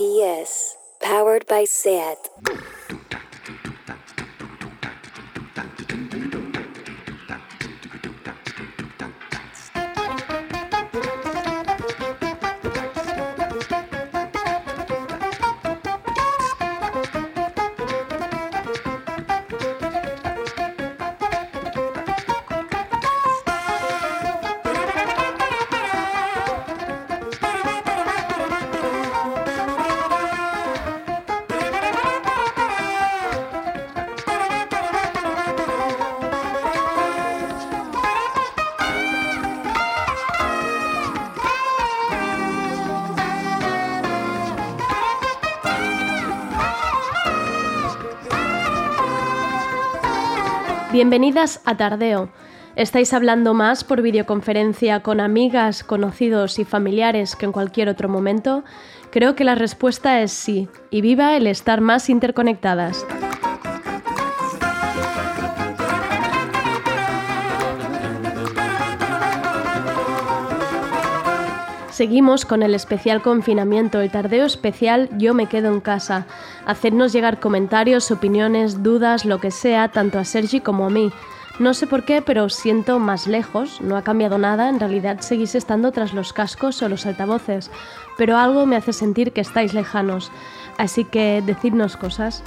RPS, powered by SAT. Bienvenidas a Tardeo. ¿Estáis hablando más por videoconferencia con amigas, conocidos y familiares que en cualquier otro momento? Creo que la respuesta es sí, y viva el estar más interconectadas. Seguimos con el especial confinamiento, el tardeo especial Yo me quedo en casa. Hacednos llegar comentarios, opiniones, dudas, lo que sea, tanto a Sergi como a mí. No sé por qué, pero siento más lejos, no ha cambiado nada, en realidad seguís estando tras los cascos o los altavoces, pero algo me hace sentir que estáis lejanos, así que decidnos cosas.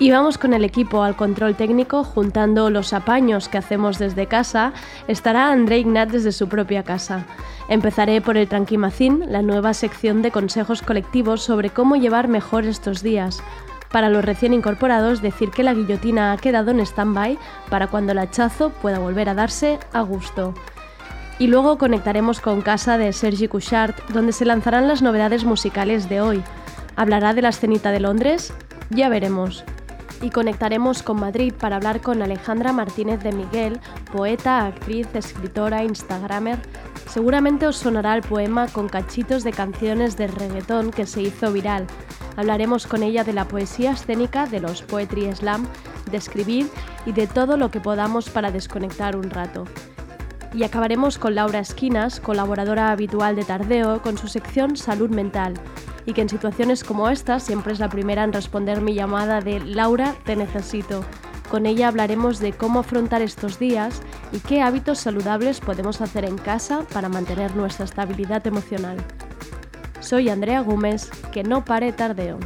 Y vamos con el equipo al control técnico, juntando los apaños que hacemos desde casa, estará André Ignat desde su propia casa. Empezaré por el Tranquimacín, la nueva sección de consejos colectivos sobre cómo llevar mejor estos días. Para los recién incorporados, decir que la guillotina ha quedado en stand-by para cuando el hachazo pueda volver a darse a gusto. Y luego conectaremos con casa de Sergi Couchard, donde se lanzarán las novedades musicales de hoy. ¿Hablará de la escenita de Londres? Ya veremos y conectaremos con Madrid para hablar con Alejandra Martínez de Miguel, poeta, actriz, escritora, instagramer. Seguramente os sonará el poema con cachitos de canciones de reggaetón que se hizo viral. Hablaremos con ella de la poesía escénica, de los poetry slam, de escribir y de todo lo que podamos para desconectar un rato. Y acabaremos con Laura Esquinas, colaboradora habitual de Tardeo, con su sección Salud Mental y que en situaciones como esta siempre es la primera en responder mi llamada de Laura, te necesito. Con ella hablaremos de cómo afrontar estos días y qué hábitos saludables podemos hacer en casa para mantener nuestra estabilidad emocional. Soy Andrea Gómez, que no pare tardeo.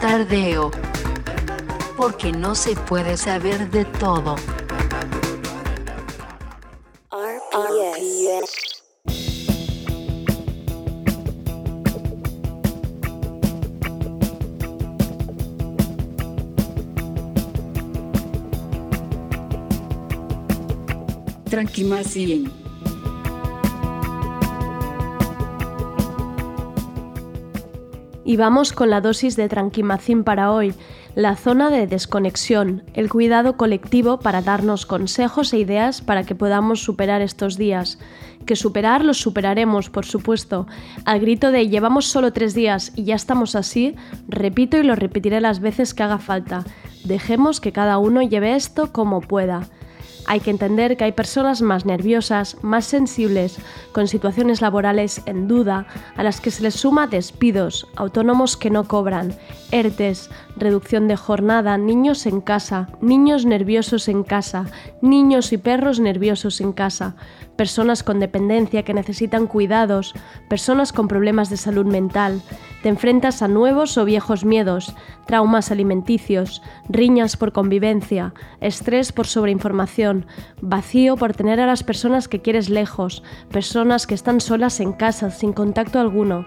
Tardeo. Porque no se puede saber de todo. Tranquimacín. Y vamos con la dosis de Tranquimacín para hoy, la zona de desconexión, el cuidado colectivo para darnos consejos e ideas para que podamos superar estos días. Que superar los superaremos, por supuesto. Al grito de llevamos solo tres días y ya estamos así, repito y lo repetiré las veces que haga falta. Dejemos que cada uno lleve esto como pueda. Hay que entender que hay personas más nerviosas, más sensibles, con situaciones laborales en duda, a las que se les suma despidos, autónomos que no cobran, ERTES, reducción de jornada, niños en casa, niños nerviosos en casa, niños y perros nerviosos en casa, personas con dependencia que necesitan cuidados, personas con problemas de salud mental. Te enfrentas a nuevos o viejos miedos, traumas alimenticios, riñas por convivencia, estrés por sobreinformación, vacío por tener a las personas que quieres lejos, personas que están solas en casa sin contacto alguno,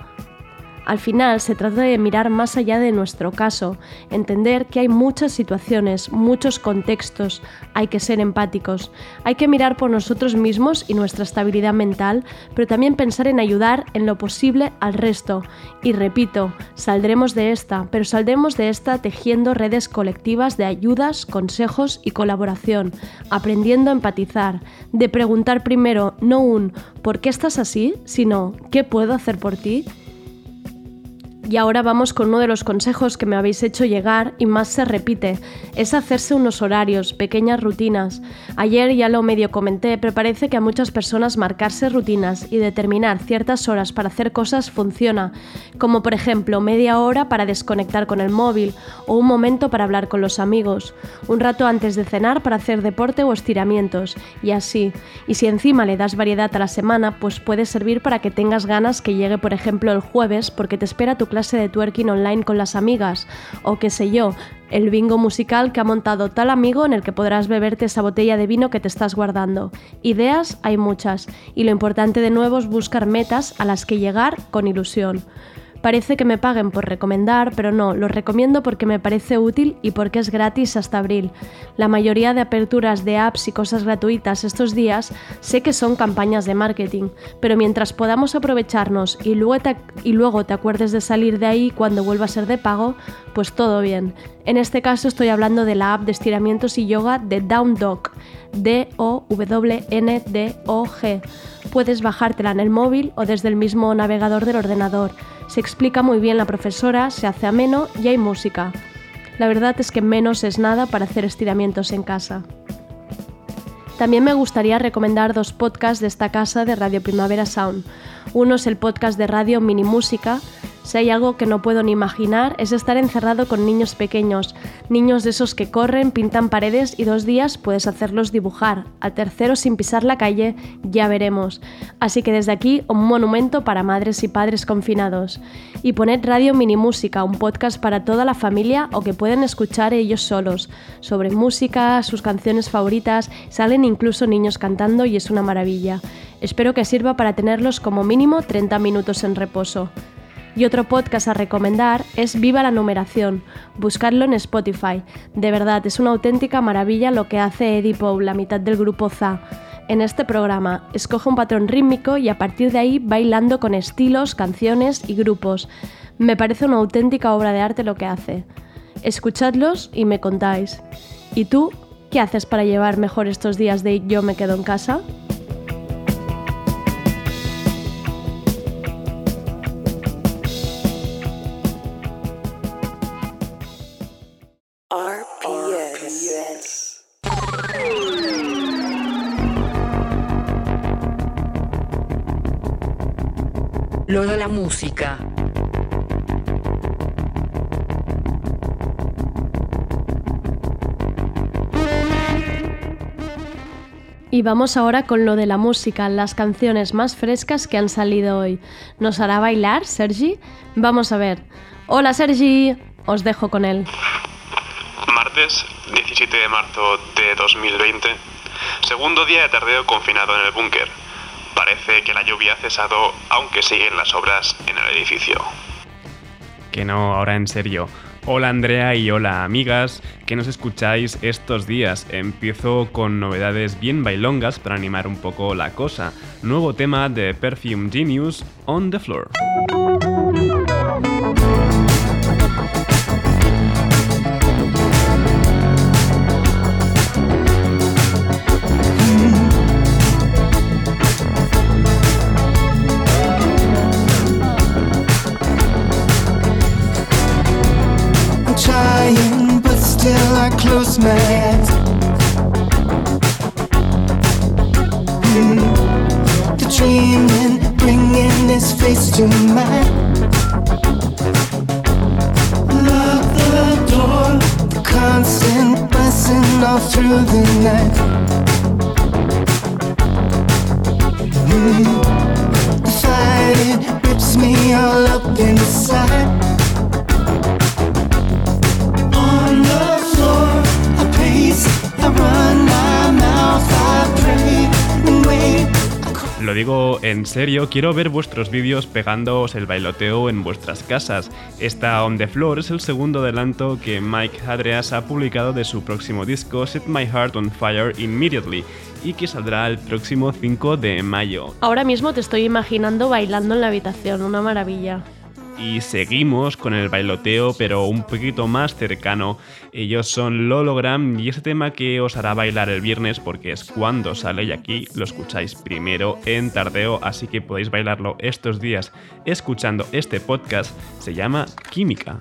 al final se trata de mirar más allá de nuestro caso, entender que hay muchas situaciones, muchos contextos, hay que ser empáticos, hay que mirar por nosotros mismos y nuestra estabilidad mental, pero también pensar en ayudar en lo posible al resto. Y repito, saldremos de esta, pero saldremos de esta tejiendo redes colectivas de ayudas, consejos y colaboración, aprendiendo a empatizar, de preguntar primero no un ¿por qué estás así?, sino ¿qué puedo hacer por ti? Y ahora vamos con uno de los consejos que me habéis hecho llegar y más se repite, es hacerse unos horarios, pequeñas rutinas. Ayer ya lo medio comenté, pero parece que a muchas personas marcarse rutinas y determinar ciertas horas para hacer cosas funciona, como por ejemplo media hora para desconectar con el móvil o un momento para hablar con los amigos, un rato antes de cenar para hacer deporte o estiramientos, y así. Y si encima le das variedad a la semana, pues puede servir para que tengas ganas que llegue por ejemplo el jueves porque te espera tu clase clase de twerking online con las amigas, o qué sé yo, el bingo musical que ha montado tal amigo en el que podrás beberte esa botella de vino que te estás guardando. Ideas hay muchas, y lo importante de nuevo es buscar metas a las que llegar con ilusión. Parece que me paguen por recomendar, pero no, lo recomiendo porque me parece útil y porque es gratis hasta abril. La mayoría de aperturas de apps y cosas gratuitas estos días sé que son campañas de marketing, pero mientras podamos aprovecharnos y luego te, y luego te acuerdes de salir de ahí cuando vuelva a ser de pago, pues todo bien. En este caso estoy hablando de la app de estiramientos y yoga de Down Dog, D-O-W-N-D-O-G. Puedes bajártela en el móvil o desde el mismo navegador del ordenador. Se explica muy bien la profesora, se hace ameno y hay música. La verdad es que menos es nada para hacer estiramientos en casa. También me gustaría recomendar dos podcasts de esta casa de Radio Primavera Sound. Uno es el podcast de radio Mini Música, si hay algo que no puedo ni imaginar es estar encerrado con niños pequeños, niños de esos que corren, pintan paredes y dos días puedes hacerlos dibujar, al tercero sin pisar la calle, ya veremos. Así que desde aquí un monumento para madres y padres confinados. Y poned Radio Mini Música, un podcast para toda la familia o que pueden escuchar ellos solos, sobre música, sus canciones favoritas, salen incluso niños cantando y es una maravilla. Espero que sirva para tenerlos como mínimo 30 minutos en reposo. Y otro podcast a recomendar es Viva la Numeración. Buscarlo en Spotify. De verdad, es una auténtica maravilla lo que hace Eddie Poe, la mitad del grupo ZA. En este programa, escoge un patrón rítmico y a partir de ahí bailando con estilos, canciones y grupos. Me parece una auténtica obra de arte lo que hace. Escuchadlos y me contáis. ¿Y tú qué haces para llevar mejor estos días de yo me quedo en casa? Lo de la música. Y vamos ahora con lo de la música, las canciones más frescas que han salido hoy. ¿Nos hará bailar, Sergi? Vamos a ver. Hola, Sergi. Os dejo con él. Martes, 17 de marzo de 2020. Segundo día de tardeo confinado en el búnker. Parece que la lluvia ha cesado, aunque siguen las obras en el edificio. Que no, ahora en serio. Hola Andrea y hola amigas que nos escucháis estos días. Empiezo con novedades bien bailongas para animar un poco la cosa. Nuevo tema de Perfume Genius, On the Floor. To. Lock the door, constant all through the night. Digo en serio, quiero ver vuestros vídeos pegándoos el bailoteo en vuestras casas. Esta On the Floor es el segundo adelanto que Mike Hadreas ha publicado de su próximo disco Set My Heart on Fire Immediately y que saldrá el próximo 5 de mayo. Ahora mismo te estoy imaginando bailando en la habitación, una maravilla. Y seguimos con el bailoteo pero un poquito más cercano. Ellos son Lologram y ese tema que os hará bailar el viernes porque es cuando sale y aquí lo escucháis primero en tardeo, así que podéis bailarlo estos días escuchando este podcast, se llama Química.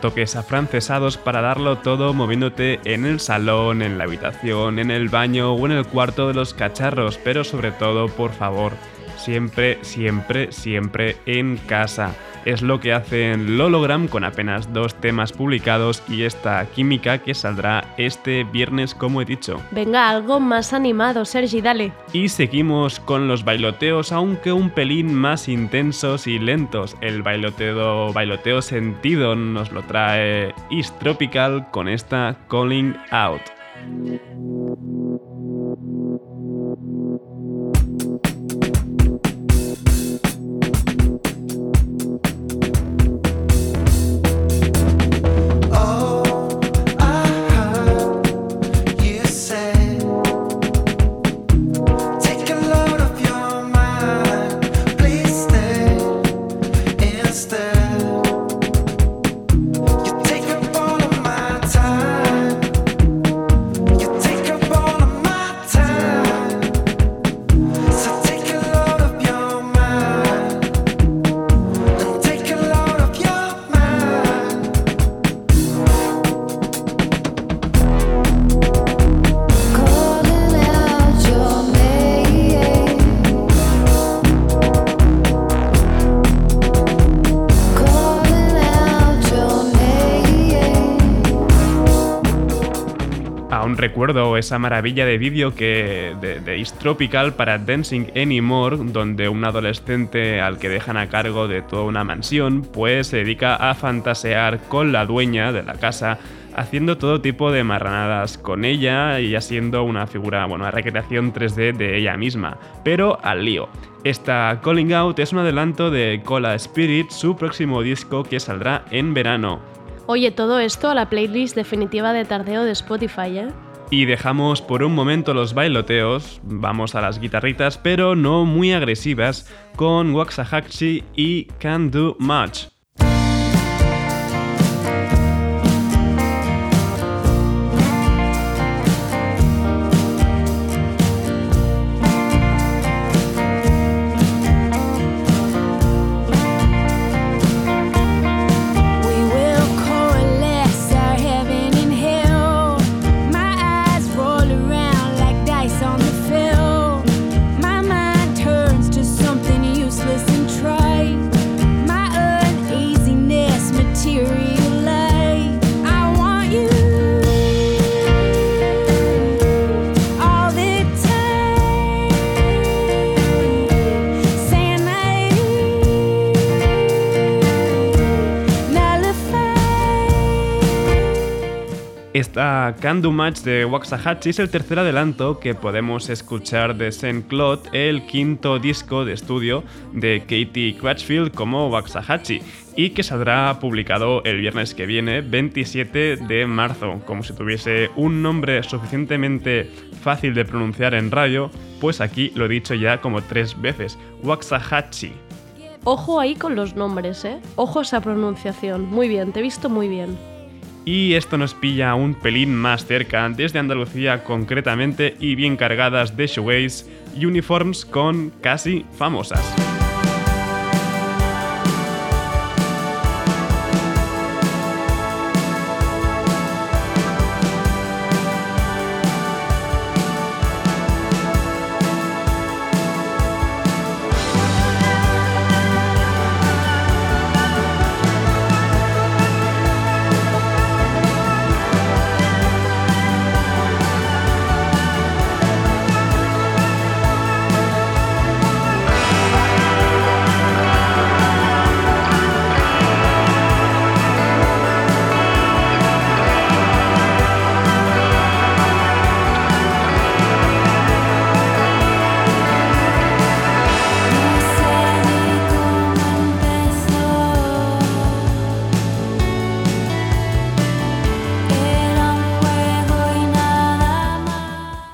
Toques afrancesados para darlo todo moviéndote en el salón, en la habitación, en el baño o en el cuarto de los cacharros, pero sobre todo, por favor, siempre, siempre, siempre en casa es lo que hacen Lologram con apenas dos temas publicados y esta química que saldrá este viernes como he dicho. Venga, algo más animado, Sergi, dale. Y seguimos con los bailoteos, aunque un pelín más intensos y lentos. El bailoteo, bailoteo sentido nos lo trae East Tropical con esta Calling Out. Esa maravilla de vídeo que de, East Tropical para Dancing Anymore, donde un adolescente al que dejan a cargo de toda una mansión, pues se dedica a fantasear con la dueña de la casa, haciendo todo tipo de marranadas con ella y haciendo una figura, bueno, una recreación 3D de ella misma. Pero al lío. Esta Calling Out es un adelanto de Cola Spirit, su próximo disco que saldrá en verano. Oye, todo esto a la playlist definitiva de tardeo de Spotify, ¿eh? Y dejamos por un momento los bailoteos, vamos a las guitarritas, pero no muy agresivas, con Waxahachie y Can Do Much. Esta Can Do Match de Waxahachie es el tercer adelanto que podemos escuchar de Saint Claude, el quinto disco de estudio de Katie Crutchfield como Waxahachie y que saldrá publicado el viernes que viene, 27 de marzo. Como si tuviese un nombre suficientemente fácil de pronunciar en radio, pues aquí lo he dicho ya como tres veces, Waxahachie. Ojo ahí con los nombres, ¿eh? Ojo esa pronunciación. Muy bien, te he visto muy bien. Y esto nos pilla un pelín más cerca, desde Andalucía concretamente, y bien cargadas de shoegaze, uniforms con casi famosas.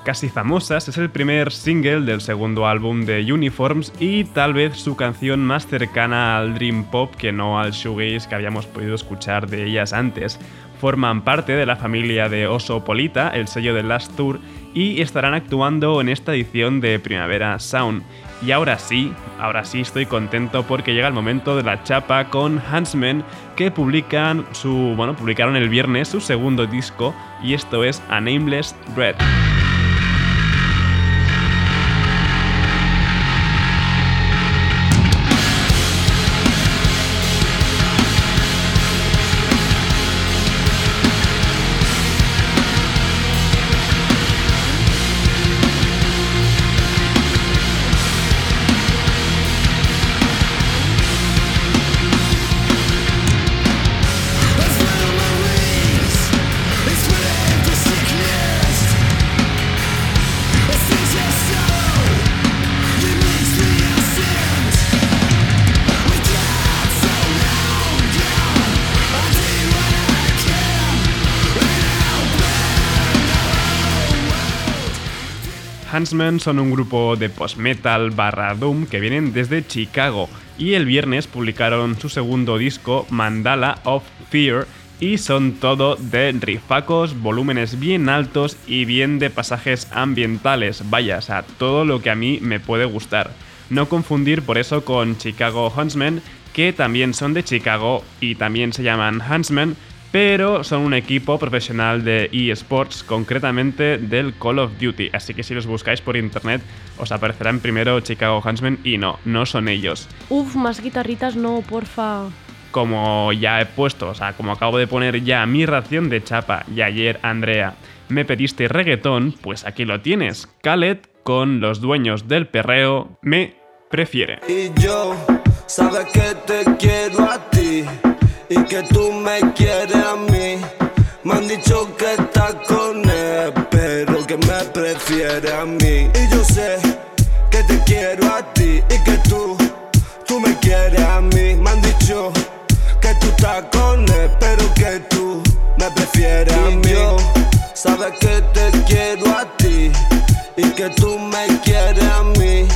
Casi Famosas es el primer single del segundo álbum de Uniforms y tal vez su canción más cercana al dream pop que no al shoegaze que habíamos podido escuchar de ellas antes. Forman parte de la familia de Oso Polita, el sello de Last Tour, y estarán actuando en esta edición de Primavera Sound. Y ahora sí, ahora sí estoy contento porque llega el momento de la chapa con Huntsman que publican su, bueno, publicaron el viernes su segundo disco y esto es A Nameless Dread. Huntsmen son un grupo de post-metal barra doom que vienen desde Chicago y el viernes publicaron su segundo disco Mandala of Fear y son todo de rifacos, volúmenes bien altos y bien de pasajes ambientales, vaya, o todo lo que a mí me puede gustar. No confundir por eso con Chicago Huntsmen, que también son de Chicago y también se llaman Huntsmen, pero son un equipo profesional de eSports, concretamente del Call of Duty. Así que si los buscáis por internet, os aparecerán primero Chicago Huntsmen y no, no son ellos. Uf, más guitarritas no, porfa. Como ya he puesto, o sea, como acabo de poner ya mi ración de chapa y ayer, Andrea, me pediste reggaetón, pues aquí lo tienes. Khaled con los dueños del perreo me prefiere. Y yo, sabes que te quiero a ti y que tú me quieres a mí. Me han dicho que estás con él, pero que me prefiere a mí. Y yo sé que te quiero a ti y que tú, tú me quieres a mí. Me han dicho que tú estás con él, pero que tú me prefieres a mí. Yo sabes que te quiero a ti y que tú me quieres a mí.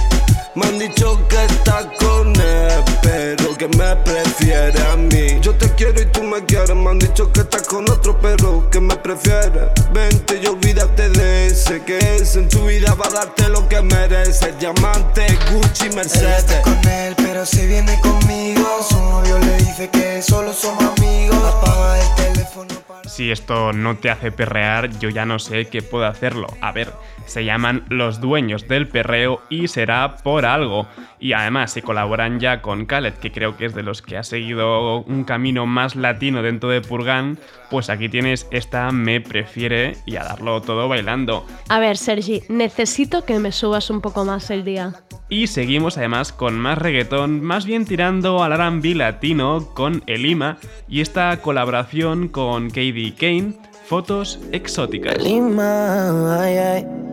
Me han dicho que estás con él, pero que me prefiere a mí. Yo te quiero y tú me quieres. Me han dicho que estás con otro, pero que me prefiere. Vente y olvídate de ese que es en tu vida va a darte lo que mereces. Diamante, Gucci, Mercedes. Ella con él, pero si viene conmigo. Su novio le dice que solo somos amigos. Apaga el teléfono para. Si esto no te hace perrear, yo ya no sé qué puedo hacerlo. A ver, se llaman Los Dueños del Perreo y será por algo. Y además, si colaboran ya con Khaled, que creo que es de los que ha seguido un camino más latino dentro de Purgan, pues aquí tienes esta Me Prefiere y a darlo todo bailando. A ver, Sergi, necesito que me subas un poco más el día. Y seguimos además con más reggaetón, más bien tirando al R&B latino con Elima y esta colaboración con KD Kane, Fotos Exóticas. Lima, ay, ay.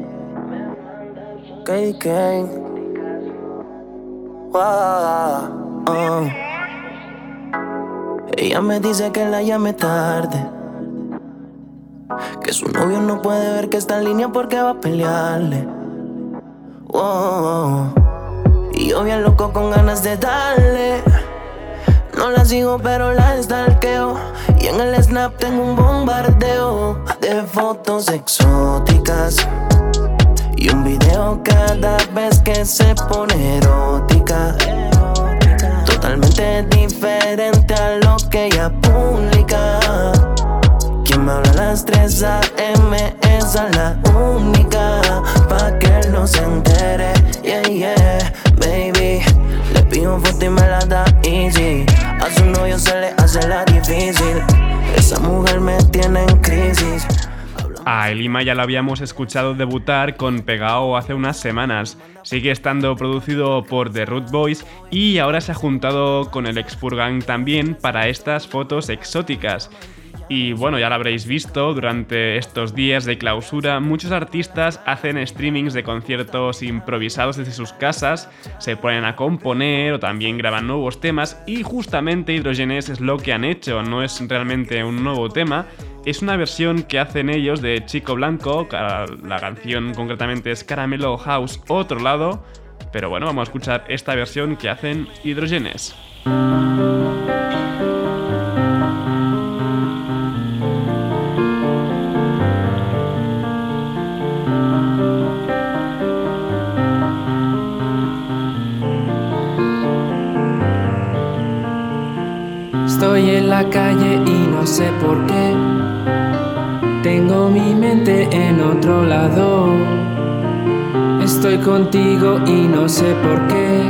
Wow, oh. Ella me dice que la llame tarde. Que su novio no puede ver que está en línea porque va a pelearle. Wow. Y yo bien loco con ganas de darle. No la sigo, pero la stalkeo. Y en el snap tengo un bombardeo de fotos exóticas. Y un video cada vez que se pone erótica. Totalmente diferente a lo que ella publica. Quien me habla a las 3 a.m. Esa la única. Pa' que él no se entere. Yeah, yeah, baby. Le pido foto y me la da easy. A su novio se le hace la difícil. Esa mujer me tiene en crisis. A Elima ya lo habíamos escuchado debutar con Pegao hace unas semanas. Sigue estando producido por The Root Boys y ahora se ha juntado con el Expurgang también para estas fotos exóticas. Y bueno, ya lo habréis visto, durante estos días de clausura muchos artistas hacen streamings de conciertos improvisados desde sus casas, se ponen a componer o también graban nuevos temas y justamente Hydrogenes es lo que han hecho, no es realmente un nuevo tema, es una versión que hacen ellos de Chico Blanco, la canción concretamente es Caramelo House Otro Lado, pero bueno, vamos a escuchar esta versión que hacen Hydrogenes. Otro lado. Estoy contigo y no sé por qué.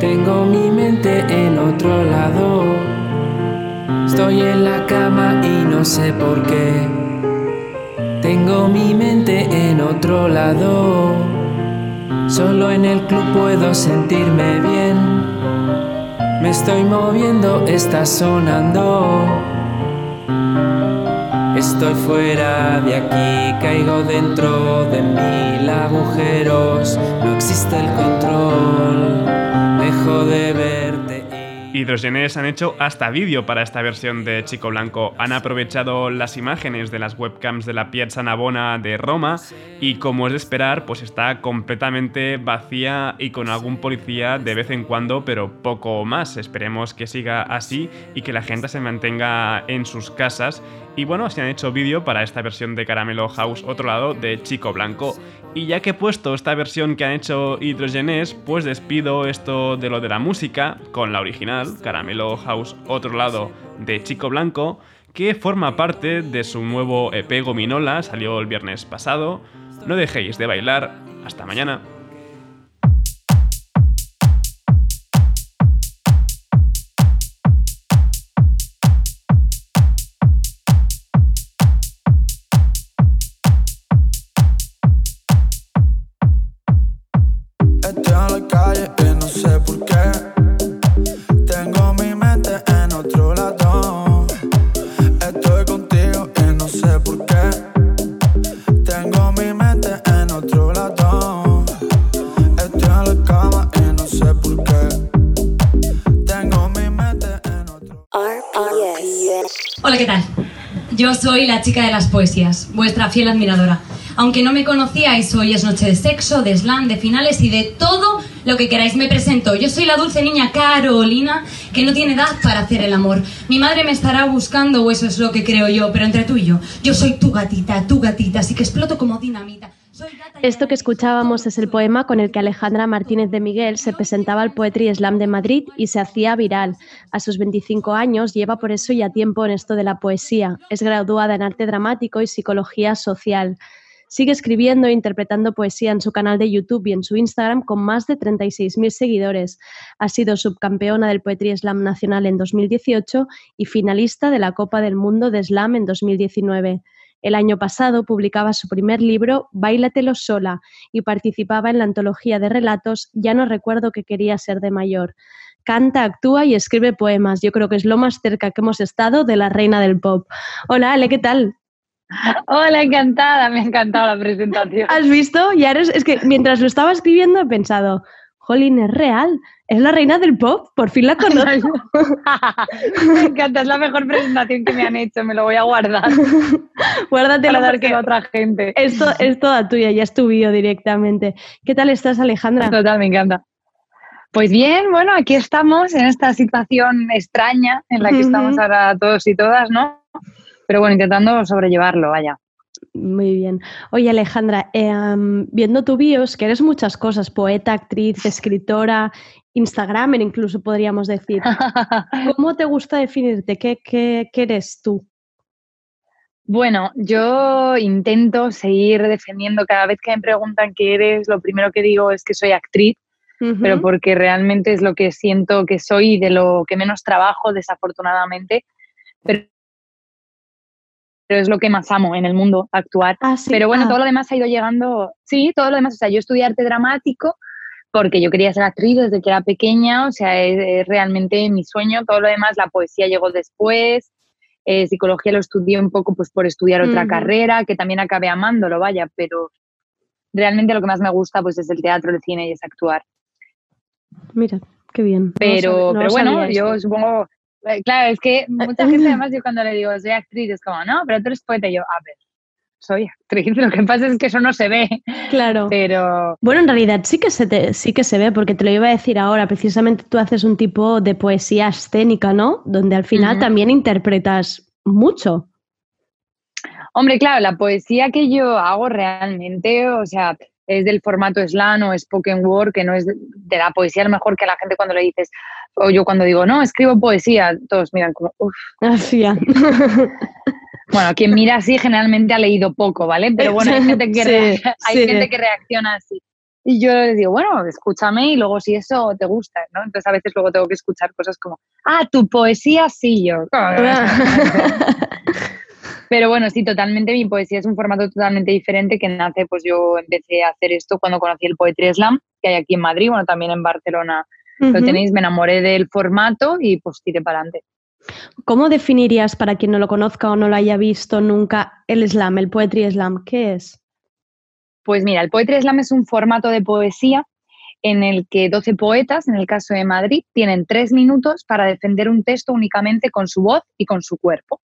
Tengo mi mente en otro lado. Estoy en la cama y no sé por qué. Tengo mi mente en otro lado. Solo en el club puedo sentirme bien. Me estoy moviendo, está sonando. Estoy fuera de aquí, caigo dentro de mil agujeros. No existe el control, dejo de verte. Hidrogenes han hecho hasta vídeo para esta versión de Chico Blanco. Han aprovechado las imágenes de las webcams de la Piazza Navona de Roma y como es de esperar, pues está completamente vacía y con algún policía de vez en cuando, pero poco más. Esperemos que siga así y que la gente se mantenga en sus casas. Y bueno, se han hecho vídeo para esta versión de Caramelo House, otro lado, de Chico Blanco. Y ya que he puesto esta versión que han hecho Hydrogenes, pues despido esto de lo de la música con la original, Caramelo House, otro lado, de Chico Blanco, que forma parte de su nuevo EP Gominola, salió el viernes pasado. No dejéis de bailar. Hasta mañana. Estoy en la calle y no sé por qué. Tengo mi mente en otro lado. Estoy contigo y no sé por qué. Tengo mi mente en otro lado. Estoy en la cama y no sé por qué. Tengo mi mente en otro RPS. Hola, ¿qué tal? Yo soy la chica de las poesías, vuestra fiel admiradora. Aunque no me conocíais, hoy es noche de sexo, de slam, de finales y de todo lo que queráis. Me presento. Yo soy la dulce niña Carolina, que no tiene edad para hacer el amor. Mi madre me estará buscando, o eso es lo que creo yo, pero entre tú y yo, yo soy tu gatita, tu gatita, así que exploto como dinamita. Esto que escuchábamos es el poema con el que Alejandra Martínez de Miguel se presentaba al Poetry Slam de Madrid y se hacía viral. A sus 25 años lleva por eso ya tiempo en esto de la poesía. Es graduada en arte dramático y psicología social. Sigue escribiendo e interpretando poesía en su canal de YouTube y en su Instagram con más de 36.000 seguidores. Ha sido subcampeona del Poetry Slam Nacional en 2018 y finalista de la Copa del Mundo de Slam en 2019. El año pasado publicaba su primer libro, Báilatelo sola, y participaba en la antología de relatos Ya no recuerdo que quería ser de mayor. Canta, actúa y escribe poemas. Yo creo que es lo más cerca que hemos estado de la reina del pop. Hola, Ale, ¿qué tal? Hola, encantada, me ha encantado la presentación. ¿Has visto? Ya eres, es que mientras lo estaba escribiendo he pensado, Jolín, es real, es la reina del pop, por fin la conozco. me encanta, es la mejor presentación que me han hecho, me lo voy a guardar Guárdatelo para dárselo a otra gente. esto es toda tuya, ya es tu vídeo directamente. ¿Qué tal estás, Alejandra? Total, me encanta. Pues bien, bueno, aquí estamos en esta situación extraña en la que estamos ahora todos y todas, ¿no? Pero bueno, intentando sobrellevarlo, vaya. Muy bien. Oye, Alejandra, em, viendo tu bios, que eres muchas cosas, poeta, actriz, escritora, Instagramer incluso podríamos decir. ¿Cómo te gusta definirte? ¿Qué, qué, qué eres tú? Bueno, yo intento seguir defendiendo cada vez que me preguntan qué eres, lo primero que digo es que soy actriz, pero porque realmente es lo que siento que soy y de lo que menos trabajo, desafortunadamente. Pero pero es lo que más amo en el mundo, actuar. Ah, sí. Pero bueno, Ah. todo lo demás ha ido llegando, sí, todo lo demás, o sea, yo estudié arte dramático porque yo quería ser actriz desde que era pequeña, o sea, es, es realmente mi sueño, todo lo demás, la poesía llegó después, eh, psicología lo estudié un poco pues por estudiar otra carrera, que también acabé amándolo, vaya, pero realmente lo que más me gusta pues es el teatro, el cine y es actuar. Mira, qué bien. No Pero, no pero bueno, yo supongo, claro, es que mucha gente además yo cuando le digo soy actriz es como, no, pero tú eres poeta, y yo, a ver, soy actriz, lo que pasa es que eso no se ve, Claro. pero Bueno, en realidad sí que se te, sí que se ve, porque te lo iba a decir ahora. Precisamente tú haces un tipo de poesía escénica, ¿no? Donde al final también interpretas mucho. Hombre, claro, la poesía que yo hago realmente, o sea, es del formato slam o spoken word, que no es de, de la poesía a lo mejor que a la gente cuando le dices, o yo cuando digo, no, escribo poesía, todos miran como, uff. Así. Bueno, quien mira así generalmente ha leído poco, ¿vale? Pero bueno, hay gente que, Sí, rea- hay sí. gente que reacciona así. Y yo les digo, bueno, escúchame y luego si eso te gusta, ¿no? Entonces a veces luego tengo que escuchar cosas como, ah, tu poesía sí, yo. Pero bueno, sí, totalmente. Mi poesía es un formato totalmente diferente que nace, pues yo empecé a hacer esto cuando conocí el Poetry Slam, que hay aquí en Madrid, bueno, también en Barcelona lo tenéis. Me enamoré del formato y pues tiré para adelante. ¿Cómo definirías, para quien no lo conozca o no lo haya visto nunca, el slam, el poetry slam? ¿Qué es? Pues mira, el Poetry Slam es un formato de poesía en el que 12 poetas, en el caso de Madrid, tienen tres minutos para defender un texto únicamente con su voz y con su cuerpo.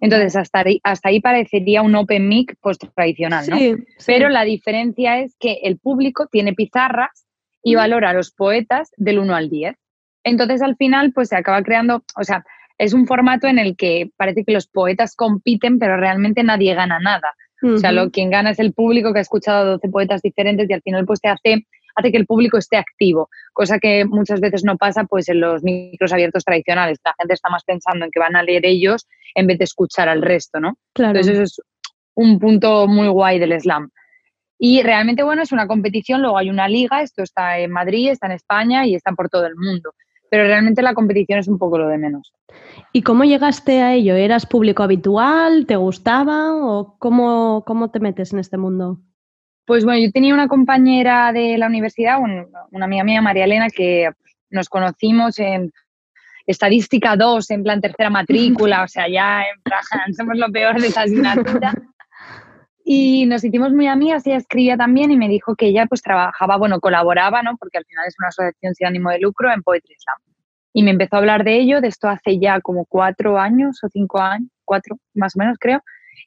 Entonces, hasta ahí, hasta ahí parecería un open mic pues, tradicional, ¿no? Sí, sí. Pero la diferencia es que el público tiene pizarras y valora a los poetas del 1 al 10. Entonces, al final, pues se acaba creando, o sea, es un formato en el que parece que los poetas compiten, pero realmente nadie gana nada. O sea, lo, quien gana es el público que ha escuchado a 12 poetas diferentes y al final pues te hace, hace que el público esté activo, cosa que muchas veces no pasa pues en los micros abiertos tradicionales. La gente está más pensando en que van a leer ellos en vez de escuchar al resto, ¿no? Claro. Entonces eso es un punto muy guay del slam. Y realmente, bueno, es una competición, luego hay una liga, esto está en Madrid, está en España y está por todo el mundo. Pero realmente la competición es un poco lo de menos. ¿Y cómo llegaste a ello? ¿Eras público habitual? ¿Te gustaba? ¿O cómo, cómo te metes en este mundo? Pues bueno, yo tenía una compañera de la universidad, un- una amiga mía, María Elena, que nos conocimos en estadística 2, en plan tercera matrícula, o sea, ya en plan, somos lo peor de esa asignatura. Y nos hicimos muy amigas, ella escribía también y me dijo que ella pues trabajaba, bueno, colaboraba, ¿no? Porque al final es una asociación sin ánimo de lucro en Poetry Slam. Y me empezó a hablar de ello, de esto hace ya como cuatro años o cinco años, cuatro más o menos creo.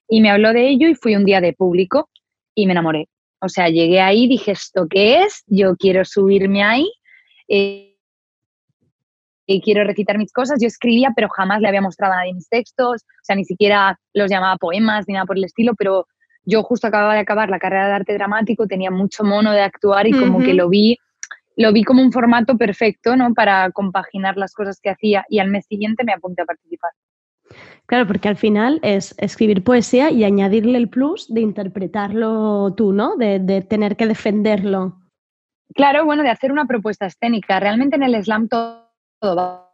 Y me habló de ello y fui un día de público y me enamoré. O sea, llegué ahí, dije, ¿esto qué es? Yo quiero subirme ahí. eh, y quiero recitar mis cosas. Yo escribía, pero jamás le había mostrado a nadie mis textos, o sea, ni siquiera los llamaba poemas ni nada por el estilo, pero yo justo acababa de acabar la carrera de arte dramático, tenía mucho mono de actuar y como que lo vi, lo vi como un formato perfecto, ¿no? Para compaginar las cosas que hacía y al mes siguiente me apunté a participar. Claro, porque al final es escribir poesía y añadirle el plus de interpretarlo tú, ¿no? De, de tener que defenderlo. Claro, bueno, de hacer una propuesta escénica. Realmente en el slam todo, todo va-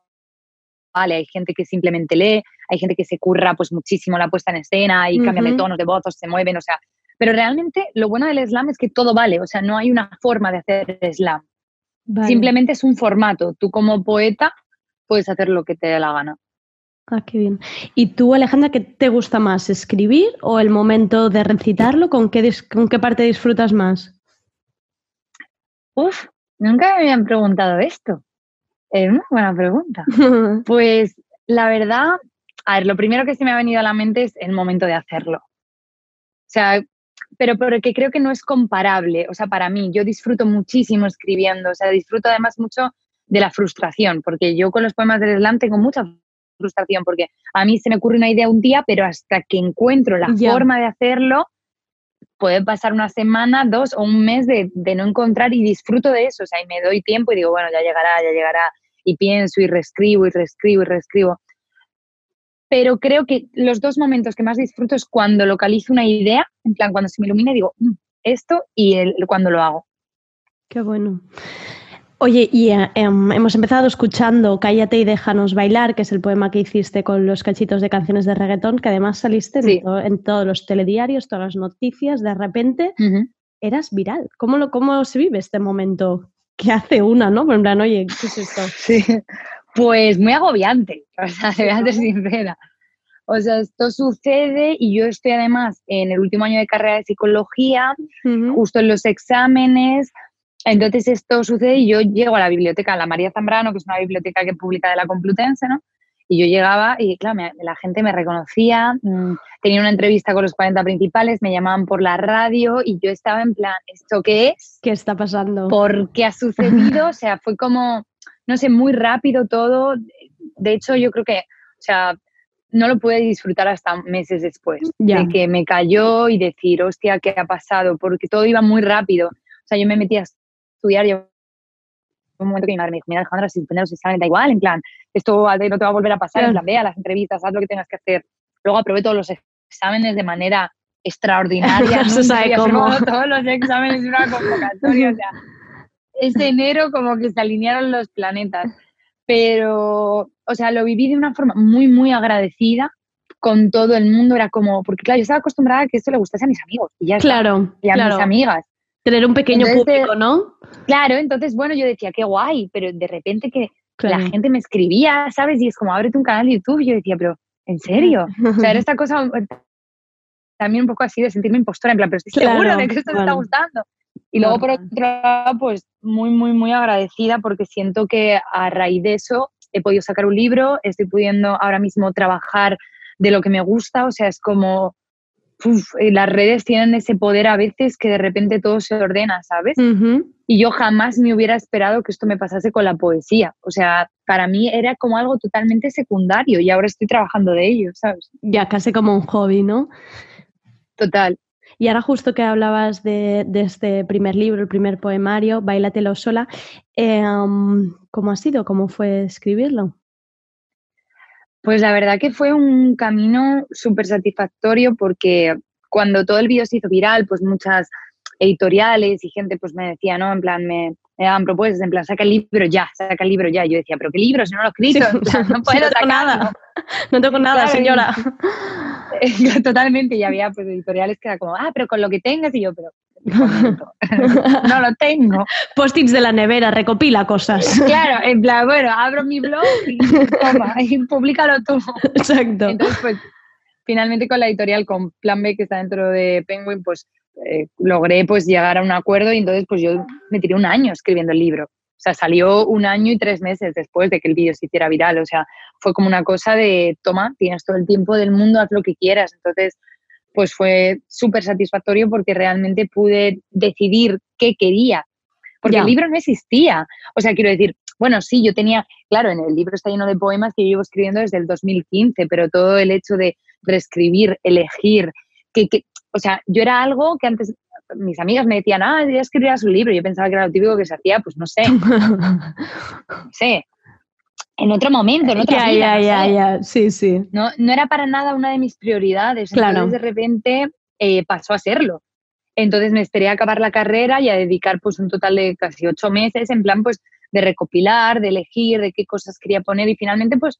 vale. Hay gente que simplemente lee, hay gente que se curra pues muchísimo la puesta en escena y cambian de Ujú. tonos de voz o se mueven, o sea. Pero realmente lo bueno del slam es que todo vale, o sea, no hay una forma de hacer slam. Vale. Simplemente es un formato. Tú como poeta puedes hacer lo que te dé la gana. Ah, qué bien. ¿Y tú, Alejandra, qué te gusta más, escribir o el momento de recitarlo? ¿Con qué, con qué parte disfrutas más? Uf, nunca me habían preguntado esto. Es una buena pregunta. Pues la verdad, a ver, lo primero que se me ha venido a la mente es el momento de hacerlo. O sea, pero porque creo que no es comparable. O sea, para mí, yo disfruto muchísimo escribiendo. O sea, disfruto además mucho de la frustración, porque yo con los poemas del slam tengo mucha frustración, porque a mí se me ocurre una idea un día, pero hasta que encuentro la forma de hacerlo, puede pasar una semana, dos o un mes de, de no encontrar y disfruto de eso, o sea, y me doy tiempo y digo, bueno, ya llegará, ya llegará, y pienso y reescribo y reescribo y reescribo. Pero creo que los dos momentos que más disfruto es cuando localizo una idea, en plan, cuando se me ilumina y digo, "Mm, esto, y el, cuando lo hago. Qué bueno. Oye, y eh, em, hemos empezado escuchando Cállate y déjanos bailar, que es el poema que hiciste con los cachitos de canciones de reggaetón, que además saliste en, Sí. to- en todos los telediarios, todas las noticias, de repente eras viral. ¿Cómo, lo, ¿Cómo se vive este momento? ¿Qué hace una, no? En plan, oye, ¿qué es esto? Sí, pues muy agobiante, o sea, te voy a ser sincera. O sea, esto sucede y yo estoy además en el último año de carrera de psicología, justo en los exámenes. Entonces esto sucede y yo llego a la biblioteca, a la María Zambrano, que es una biblioteca que publica de la Complutense, ¿no? Y yo llegaba y, claro, me- la gente me reconocía, mm, tenía una entrevista con los 40 principales, me llamaban por la radio y yo estaba en plan, ¿esto qué es? ¿Qué está pasando? ¿Por qué ha sucedido? O sea, fue como, no sé, muy rápido todo. De hecho, yo creo que, o sea, no lo pude disfrutar hasta meses después Ya. de que me cayó y decir, hostia, ¿qué ha pasado? Porque todo iba muy rápido. O sea, yo me metí a estudiar y un momento que mi madre me dijo, mira Alejandra, si suspender los exámenes da igual, en plan, esto no te va a volver a pasar, en plan, ve a las entrevistas, haz lo que tengas que hacer. Luego aprobé todos los exámenes de manera extraordinaria. Nunca sabe cómo. todos los exámenes de una convocatoria, o sea, ese enero como que se alinearon los planetas. Pero, o sea, lo viví de una forma muy, muy agradecida con todo el mundo. Era como, porque claro, yo estaba acostumbrada a que esto le gustase a mis amigos y ya está, Claro, y a claro. mis amigas. Tener un pequeño Entonces, público, ¿no? Claro, entonces, bueno, yo decía, qué guay, pero de repente que Claro. la gente me escribía, ¿sabes? Y es como, ábrete un canal de YouTube. Y yo decía, pero, ¿en serio? O sea, era esta cosa eh, también un poco así de sentirme impostora, en plan, pero estoy segura de que esto te está gustando. Y luego, por otro lado, pues muy, muy, muy agradecida porque siento que a raíz de eso he podido sacar un libro, estoy pudiendo ahora mismo trabajar de lo que me gusta, o sea, es como, uf, eh, las redes tienen ese poder a veces que de repente todo se ordena, ¿sabes? Y yo jamás me hubiera esperado que esto me pasase con la poesía. O sea, para mí era como algo totalmente secundario y ahora estoy trabajando de ello, ¿sabes? Ya casi como un hobby, ¿no? Total. Y ahora justo que hablabas de, de este primer libro, el primer poemario, Bailatelo sola, eh, um, ¿cómo ha sido? ¿Cómo fue escribirlo? Pues la verdad que fue un camino súper satisfactorio porque cuando todo el vídeo se hizo viral, pues muchas editoriales y gente pues me decía, ¿no? En plan, me, me daban propuestas, en plan, saca el libro ya, saca el libro ya. Yo decía, ¿pero qué libro? Si no lo he escrito, Sí, en plan, no sí, puedo no tengo sacarlo". nada. No tengo nada, Claro, señora. Totalmente, y había pues editoriales que era como, ah, pero con lo que tengas, y yo, pero no lo tengo. Post-its de la nevera, recopila cosas. Claro, en plan, bueno, abro mi blog y toma, y públicalo tú. Exacto. Entonces, pues, finalmente con la editorial, con Plan B, que está dentro de Penguin, pues, eh, logré, pues, llegar a un acuerdo y entonces, pues, yo me tiré un año escribiendo el libro. O sea, salió un año y tres meses después de que el vídeo se hiciera viral. O sea, fue como una cosa de, toma, tienes todo el tiempo del mundo, haz lo que quieras. Entonces, pues fue súper satisfactorio porque realmente pude decidir qué quería. Porque el libro no existía. O sea, quiero decir, bueno, sí, yo tenía, claro, en el libro está lleno de poemas que yo llevo escribiendo desde el 2015, pero todo el hecho de reescribir, elegir, que, que o sea, yo era algo que antes mis amigas me decían, ah, ya escribirás un libro. Yo pensaba que era lo típico que se hacía, pues no sé, no sé, en otro momento, en otra ya, vida. ya, no ya, ya. Sí, sí. No, no era para nada una de mis prioridades. Claro. Entonces, de repente, eh, pasó a serlo. Entonces, me esperé a acabar la carrera y a dedicar pues un total de casi ocho meses en plan pues de recopilar, de elegir, de qué cosas quería poner y finalmente pues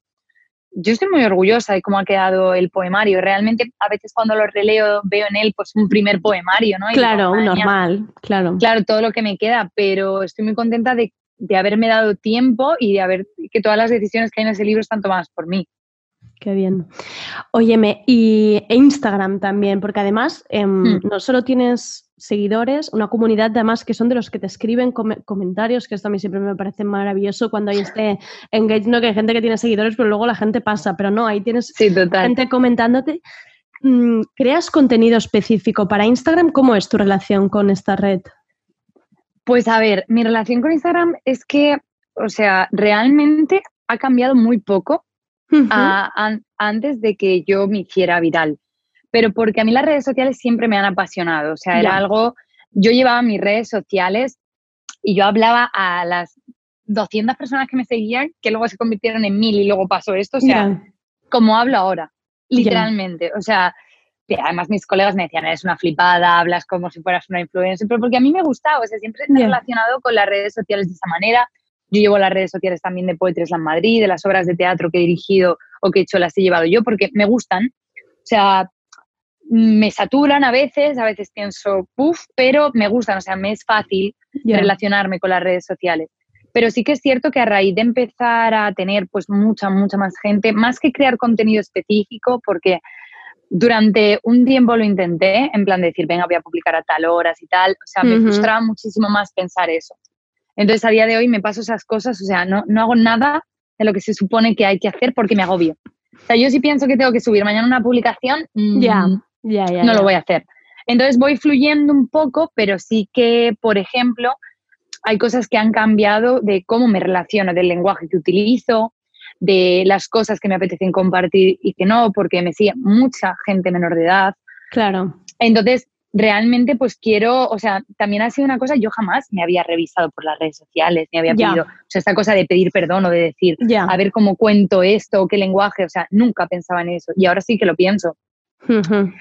yo estoy muy orgullosa de cómo ha quedado el poemario. Realmente a veces cuando lo releo veo en él pues un primer poemario, ¿no? Y digo, Claro, "Madre mía, normal, claro. claro, todo lo que me queda, pero estoy muy contenta de, de haberme dado tiempo y de haber que todas las decisiones que hay en ese libro están tomadas por mí. Qué bien. Óyeme, y e Instagram también, porque además em, Mm. no solo tienes seguidores, una comunidad además que son de los que te escriben come- comentarios, que esto a mí siempre me parece maravilloso cuando hay este engage, ¿no? Que hay gente que tiene seguidores, pero luego la gente pasa, pero no, ahí tienes Sí, gente comentándote. Mm, ¿Creas contenido específico para Instagram? ¿Cómo es tu relación con esta red? Pues a ver, mi relación con Instagram es que o sea, realmente ha cambiado muy poco a- antes de que yo me hiciera viral. Pero porque a mí las redes sociales siempre me han apasionado. O sea, era algo, yo llevaba mis redes sociales y yo hablaba a las 200 personas que me seguían, que luego se convirtieron en mil y luego pasó esto. O sea, Ya. como hablo ahora, Ya. literalmente. O sea, además mis colegas me decían, eres una flipada, hablas como si fueras una influencer, pero porque a mí me gustaba, o sea, siempre me he relacionado con las redes sociales de esa manera. Yo llevo las redes sociales también de Poetry Slam Madrid, de las obras de teatro que he dirigido o que he hecho las he llevado yo, porque me gustan. O sea, me saturan a veces, a veces pienso, puff, pero me gustan, o sea, me es fácil Ya. relacionarme con las redes sociales. Pero sí que es cierto que a raíz de empezar a tener pues mucha, mucha más gente, más que crear contenido específico, porque durante un tiempo lo intenté, en plan de decir, venga, voy a publicar a tal horas y tal, o sea, me frustraba muchísimo más pensar eso. Entonces, a día de hoy me paso esas cosas, o sea, no, no hago nada de lo que se supone que hay que hacer porque me agobio. O sea, yo si pienso que tengo que subir mañana una publicación, mm, Ya, ya, ya. no lo voy a hacer. Entonces voy fluyendo un poco, pero sí que, por ejemplo, hay cosas que han cambiado de cómo me relaciono, del lenguaje que utilizo, de las cosas que me apetecen compartir y que no, porque me sigue mucha gente menor de edad. Claro. Entonces, realmente, pues quiero, o sea, también ha sido una cosa, yo jamás me había revisado por las redes sociales, me había pedido, o sea, esta cosa de pedir perdón o de decir, Ya. a ver cómo cuento esto, qué lenguaje, o sea, nunca pensaba en eso y ahora sí que lo pienso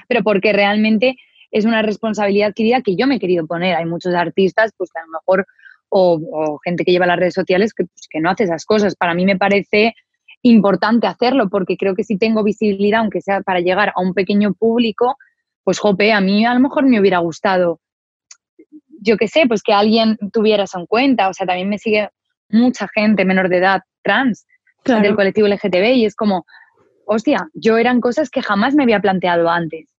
pero porque realmente es una responsabilidad adquirida que yo me he querido poner. Hay muchos artistas, pues que a lo mejor, o, o gente que lleva las redes sociales, que, pues, que no hace esas cosas. Para mí me parece importante hacerlo, porque creo que si tengo visibilidad, aunque sea para llegar a un pequeño público, pues jope, a mí a lo mejor me hubiera gustado, yo qué sé, pues que alguien tuviera eso en cuenta. O sea, también me sigue mucha gente menor de edad trans Claro. del colectivo LGTB y es como, hostia, yo eran cosas que jamás me había planteado antes.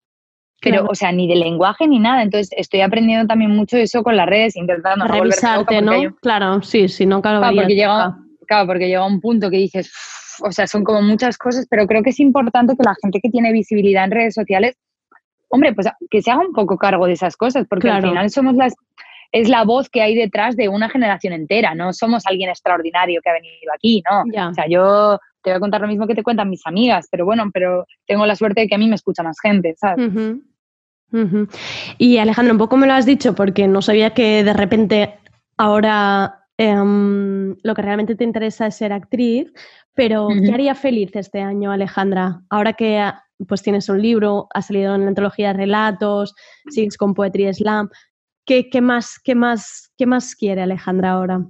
Pero, Claro. o sea, ni de lenguaje ni nada. Entonces, estoy aprendiendo también mucho eso con las redes, intentando revisarte, ¿no? Claro, sí, sí, no Claro, porque llega, claro, porque llega un punto que dices, o sea, son como muchas cosas, pero creo que es importante que la gente que tiene visibilidad en redes sociales, hombre, pues que se haga un poco cargo de esas cosas, porque Claro. al final somos las, es la voz que hay detrás de una generación entera, no somos alguien extraordinario que ha venido aquí, ¿no? O sea, yo te voy a contar lo mismo que te cuentan mis amigas, pero bueno, pero tengo la suerte de que a mí me escucha más gente, ¿sabes? Y Alejandro, un poco me lo has dicho porque no sabía que de repente ahora em, lo que realmente te interesa es ser actriz, pero ¿qué haría feliz este año, Alejandra? Ahora que ah, pues tienes un libro, has salido en la antología de relatos, sigues con Poetry Slam, ¿qué, qué más, qué, más, ¿qué más quiere Alejandra ahora?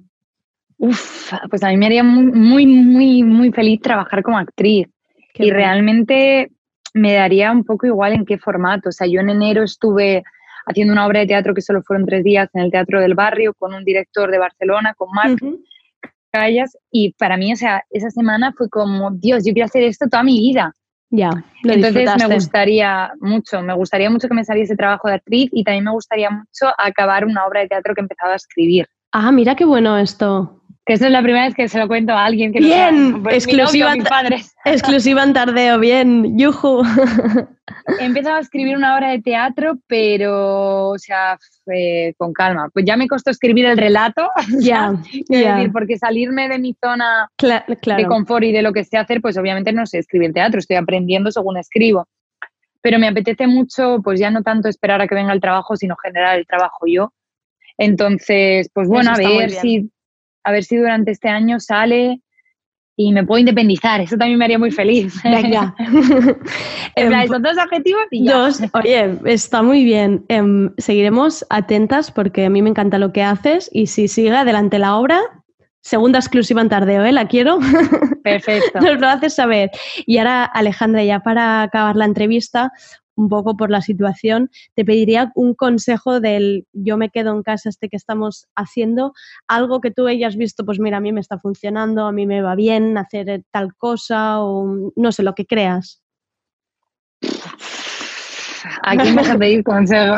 Uf, pues a mí me haría muy, muy, muy, muy feliz trabajar como actriz. Qué y realmente me daría un poco igual en qué formato. O sea, yo en enero estuve haciendo una obra de teatro que solo fueron tres días en el Teatro del Barrio con un director de Barcelona, con Marc. Callas, y para mí, o sea, esa semana fue como, Dios, yo quiero hacer esto toda mi vida. Ya, lo Entonces me gustaría mucho, me gustaría mucho que me saliese trabajo de actriz y también me gustaría mucho acabar una obra de teatro que he empezado a escribir. Ah, mira qué bueno esto. Que eso es la primera vez que se lo cuento a alguien que Bien, no sea, pues, mi exclusiva novio, mis ta- padres. Exclusiva en tardeo, bien, yuju. He empezado a escribir una obra de teatro, pero, o sea, eh, con calma. Pues ya me costó escribir el relato, Ya, decir, porque salirme de mi zona Cla- de confort y de lo que sé hacer, pues obviamente no sé escribir teatro, estoy aprendiendo según escribo. Pero me apetece mucho, pues ya no tanto esperar a que venga el trabajo, sino generar el trabajo yo. Entonces, pues bueno, a ver si, a ver si durante este año sale y me puedo independizar. Eso también me haría muy feliz. Venga. En plan, esos dos objetivos y ya. Dos, oye, está muy bien. Em, seguiremos atentas porque a mí me encanta lo que haces y si sigue adelante la obra, segunda exclusiva en tardeo, ¿eh? La quiero. Perfecto. Nos lo haces saber. Y ahora, Alejandra, ya para acabar la entrevista, un poco por la situación, te pediría un consejo del yo me quedo en casa este que estamos haciendo, algo que tú hayas visto, pues mira, a mí me está funcionando, a mí me va bien hacer eh, tal cosa o no sé, lo que creas. ¿A quién vas a pedir consejo?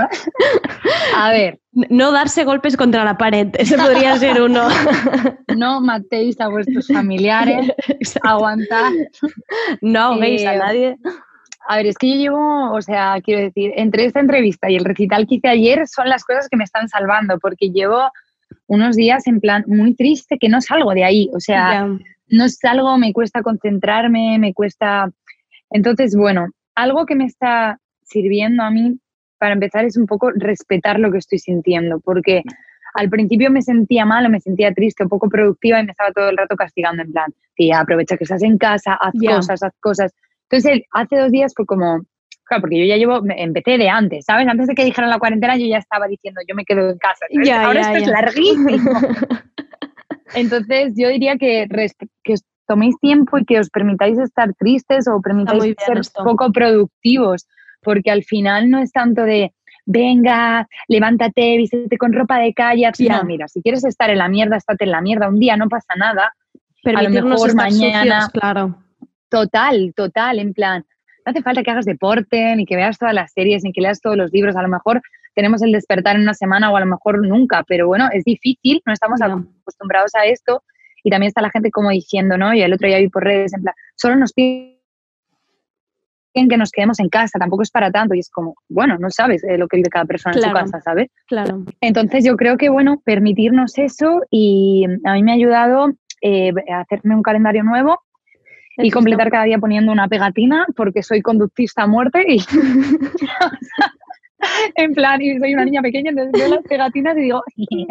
A ver, No darse golpes contra la pared, ese podría ser uno. no matéis a vuestros familiares, Exacto. aguantad. no ahoguéis a Eh, nadie. A ver, es que yo llevo, o sea, quiero decir, entre esta entrevista y el recital que hice ayer son las cosas que me están salvando, porque llevo unos días en plan muy triste que no salgo de ahí. O sea, Ya. no salgo, me cuesta concentrarme, me cuesta... Entonces, bueno, algo que me está sirviendo a mí para empezar es un poco respetar lo que estoy sintiendo, porque al principio me sentía mal, me sentía triste, un poco productiva y me estaba todo el rato castigando en plan, tía, aprovecha que estás en casa, haz Ya. cosas, haz cosas. Entonces, hace dos días fue como, claro, porque yo ya llevo, empecé de antes, ¿sabes? Antes de que dijeran la cuarentena yo ya estaba diciendo, yo me quedo en casa. Ahora ya, esto es larguísimo. Entonces, yo diría que, que os toméis tiempo y que os permitáis estar tristes o permitáis bien ser esto. poco productivos, porque al final no es tanto de, venga, levántate, vístete con ropa de calle. haz-". Ya. No, mira, si quieres estar en la mierda, estate en la mierda un día, no pasa nada. Permitirnos mejor estar mañana- sucios, claro. Total, total, en plan, no hace falta que hagas deporte, ni que veas todas las series, ni que leas todos los libros, a lo mejor tenemos el despertar en una semana o a lo mejor nunca, pero bueno, es difícil, no estamos acostumbrados a esto y también está la gente como diciendo, ¿no? Y el otro día vi por redes, en plan, solo nos piden que nos quedemos en casa, tampoco es para tanto y es como, bueno, no sabes eh, lo que vive cada persona en su casa, ¿sabes? Claro. Entonces yo creo que, bueno, permitirnos eso y a mí me ha ayudado eh, a hacerme un calendario nuevo y completar cada día poniendo una pegatina porque soy conductista a muerte y en plan, y soy una niña pequeña, entonces veo las pegatinas y digo,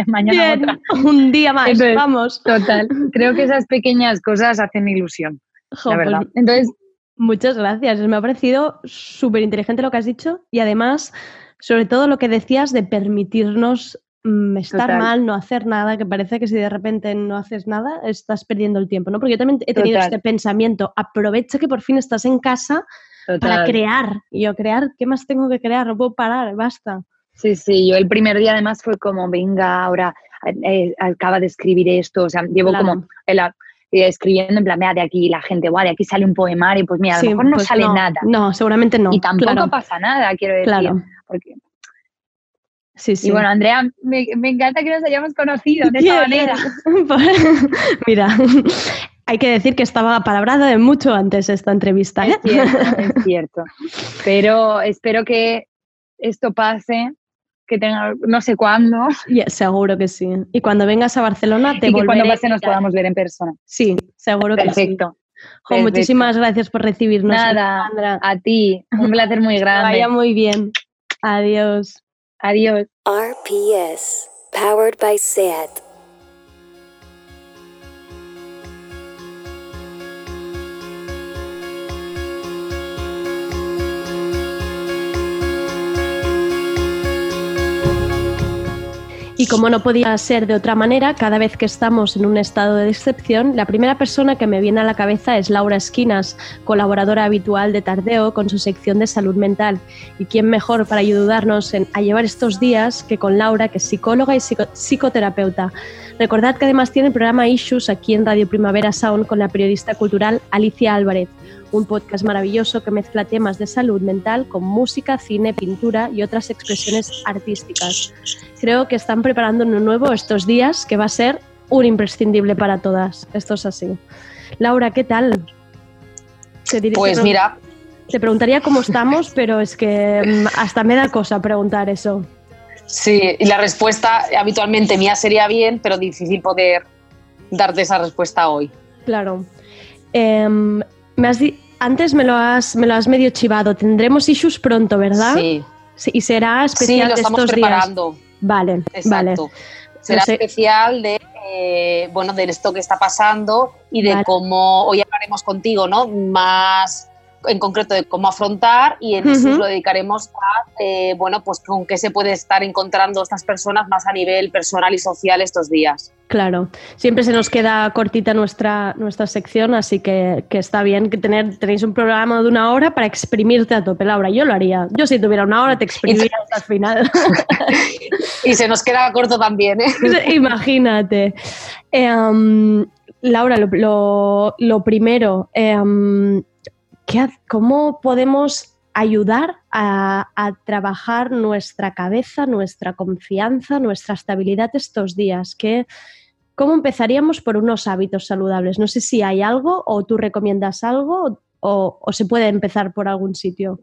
mañana Bien, otra. un día más, Entonces, vamos. Total, creo que esas pequeñas cosas hacen ilusión, Jo, la pues, verdad. Entonces, Muchas gracias. Me ha parecido súper inteligente lo que has dicho y además, sobre todo lo que decías de permitirnos estar Total. mal, no hacer nada, que parece que si de repente no haces nada, estás perdiendo el tiempo, ¿no? Porque yo también he tenido Total. este pensamiento, aprovecha que por fin estás en casa para crear. Y yo, crear, ¿qué más tengo que crear? No puedo parar, basta. Sí, sí, yo el primer día además fue como, venga, ahora eh, acaba de escribir esto, o sea, llevo Claro. como el, eh, escribiendo en plan, mira, de aquí la gente, guau, de aquí sale un poemario, pues mira, a lo Sí, mejor no pues sale nada. No, seguramente no. y tampoco claro, pasa nada, quiero decir. Claro. Porque, Sí, sí. Y bueno, Andrea, me, me encanta que nos hayamos conocido de esta manera. Mira, hay que decir que estaba palabrada de mucho antes esta entrevista. ¿eh? Es cierto, es cierto. Pero espero que esto pase, que tenga, no sé cuándo, seguro que sí. Y cuando vengas a Barcelona te y que cuando pase nos podamos ver en persona. Sí, seguro que sí. Perfecto. Jo, muchísimas gracias por recibirnos. Nada, Alejandra. a ti, un placer muy Que grande. vaya muy bien. Adiós. Adiós. RPS, powered by SAT. Y como no podía ser de otra manera, cada vez que estamos en un estado de excepción, la primera persona que me viene a la cabeza es Laura Esquinas, colaboradora habitual de Tardeo con su sección de salud mental. Y quién mejor para ayudarnos en- a llevar estos días que con Laura, que es psicóloga y psico- psicoterapeuta. Recordad que además tiene el programa Issues aquí en Radio Primavera Sound con la periodista cultural Alicia Álvarez, un podcast maravilloso que mezcla temas de salud mental con música, cine, pintura y otras expresiones artísticas. Creo que están preparando uno nuevo estos días que va a ser un imprescindible para todas. Esto es así. Laura, ¿qué tal? Te Pues mira, Te preguntaría cómo estamos, pero es que mm, hasta me da cosa preguntar eso. Sí, y la respuesta habitualmente mía sería bien, pero difícil poder darte esa respuesta hoy. Claro. Em, me has di- antes me lo, has, me lo has medio chivado. Tendremos issues pronto, ¿verdad? Sí, Sí, y será sí, especial lo de estamos estos preparando. días. Vale, vale. Exacto. Será No sé- especial de, eh, bueno, de esto que está pasando y de Vale. cómo, hoy hablaremos contigo, ¿no? Más en concreto de cómo afrontar y en eso Ujú. lo dedicaremos a, eh, bueno, pues con qué se puede estar encontrando estas personas más a nivel personal y social estos días. Claro, siempre se nos queda cortita nuestra, nuestra sección, así que, que está bien que tener, tenéis un programa de una hora para exprimirte a tope, Laura. Yo lo haría. Yo si tuviera una hora te exprimiría hasta el final. Y se nos queda corto también, ¿eh? Imagínate. Em, Laura, lo, lo- lo primero, em, ¿qué ha- ¿cómo podemos ayudar a, a trabajar nuestra cabeza, nuestra confianza, nuestra estabilidad estos días? ¿Qué, ¿Cómo empezaríamos por unos hábitos saludables? No sé si hay algo o tú recomiendas algo o, o se puede empezar por algún sitio.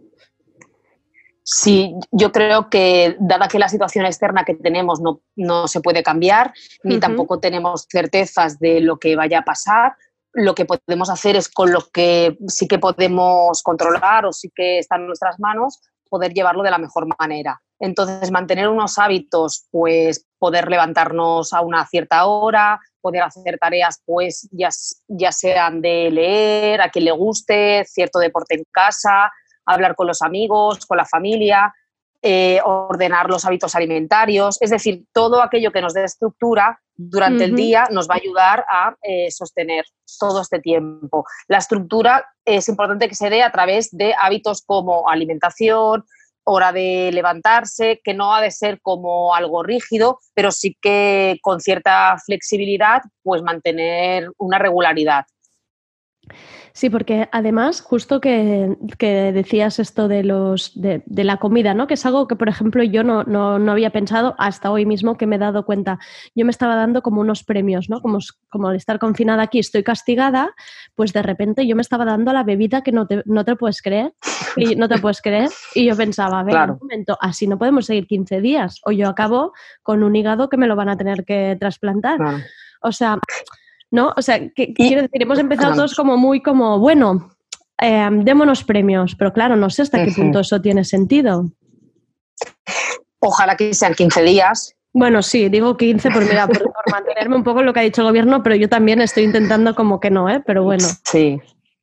Sí, yo creo que dada que la situación externa que tenemos no, no se puede cambiar, ni tampoco tenemos certezas de lo que vaya a pasar, lo que podemos hacer es con lo que sí que podemos controlar o sí que está en nuestras manos, poder llevarlo de la mejor manera. Entonces, mantener unos hábitos, pues poder levantarnos a una cierta hora, poder hacer tareas, pues ya, ya sean de leer, a quien le guste, cierto deporte en casa, hablar con los amigos, con la familia, eh, ordenar los hábitos alimentarios, es decir, todo aquello que nos dé estructura durante el día nos va a ayudar a eh, sostener todo este tiempo. La estructura es importante que se dé a través de hábitos como alimentación, hora de levantarse, que no ha de ser como algo rígido, pero sí que con cierta flexibilidad, pues mantener una regularidad. Sí, porque además, justo que, que decías esto de los de, de la comida, ¿no? Que es algo que, por ejemplo, yo no, no, no había pensado hasta hoy mismo que me he dado cuenta. Yo me estaba dando como unos premios, ¿no? Como, como al estar confinada aquí estoy castigada, pues de repente yo me estaba dando la bebida que no te, no te puedes creer. Y no te puedes creer. Y yo pensaba, a ver, Claro. un momento, así no podemos seguir 15 días. O yo acabo con un hígado que me lo van a tener que trasplantar. Claro. O sea, ¿no? O sea, que, quiero decir, hemos empezado todos como muy como, bueno, eh, démonos premios, pero claro, no sé hasta qué punto eso tiene sentido. Ojalá que sean 15 días. Bueno, sí, digo 15 por, mira, por, por mantenerme un poco en lo que ha dicho el gobierno, pero yo también estoy intentando como que no, ¿eh? Pero bueno. Sí.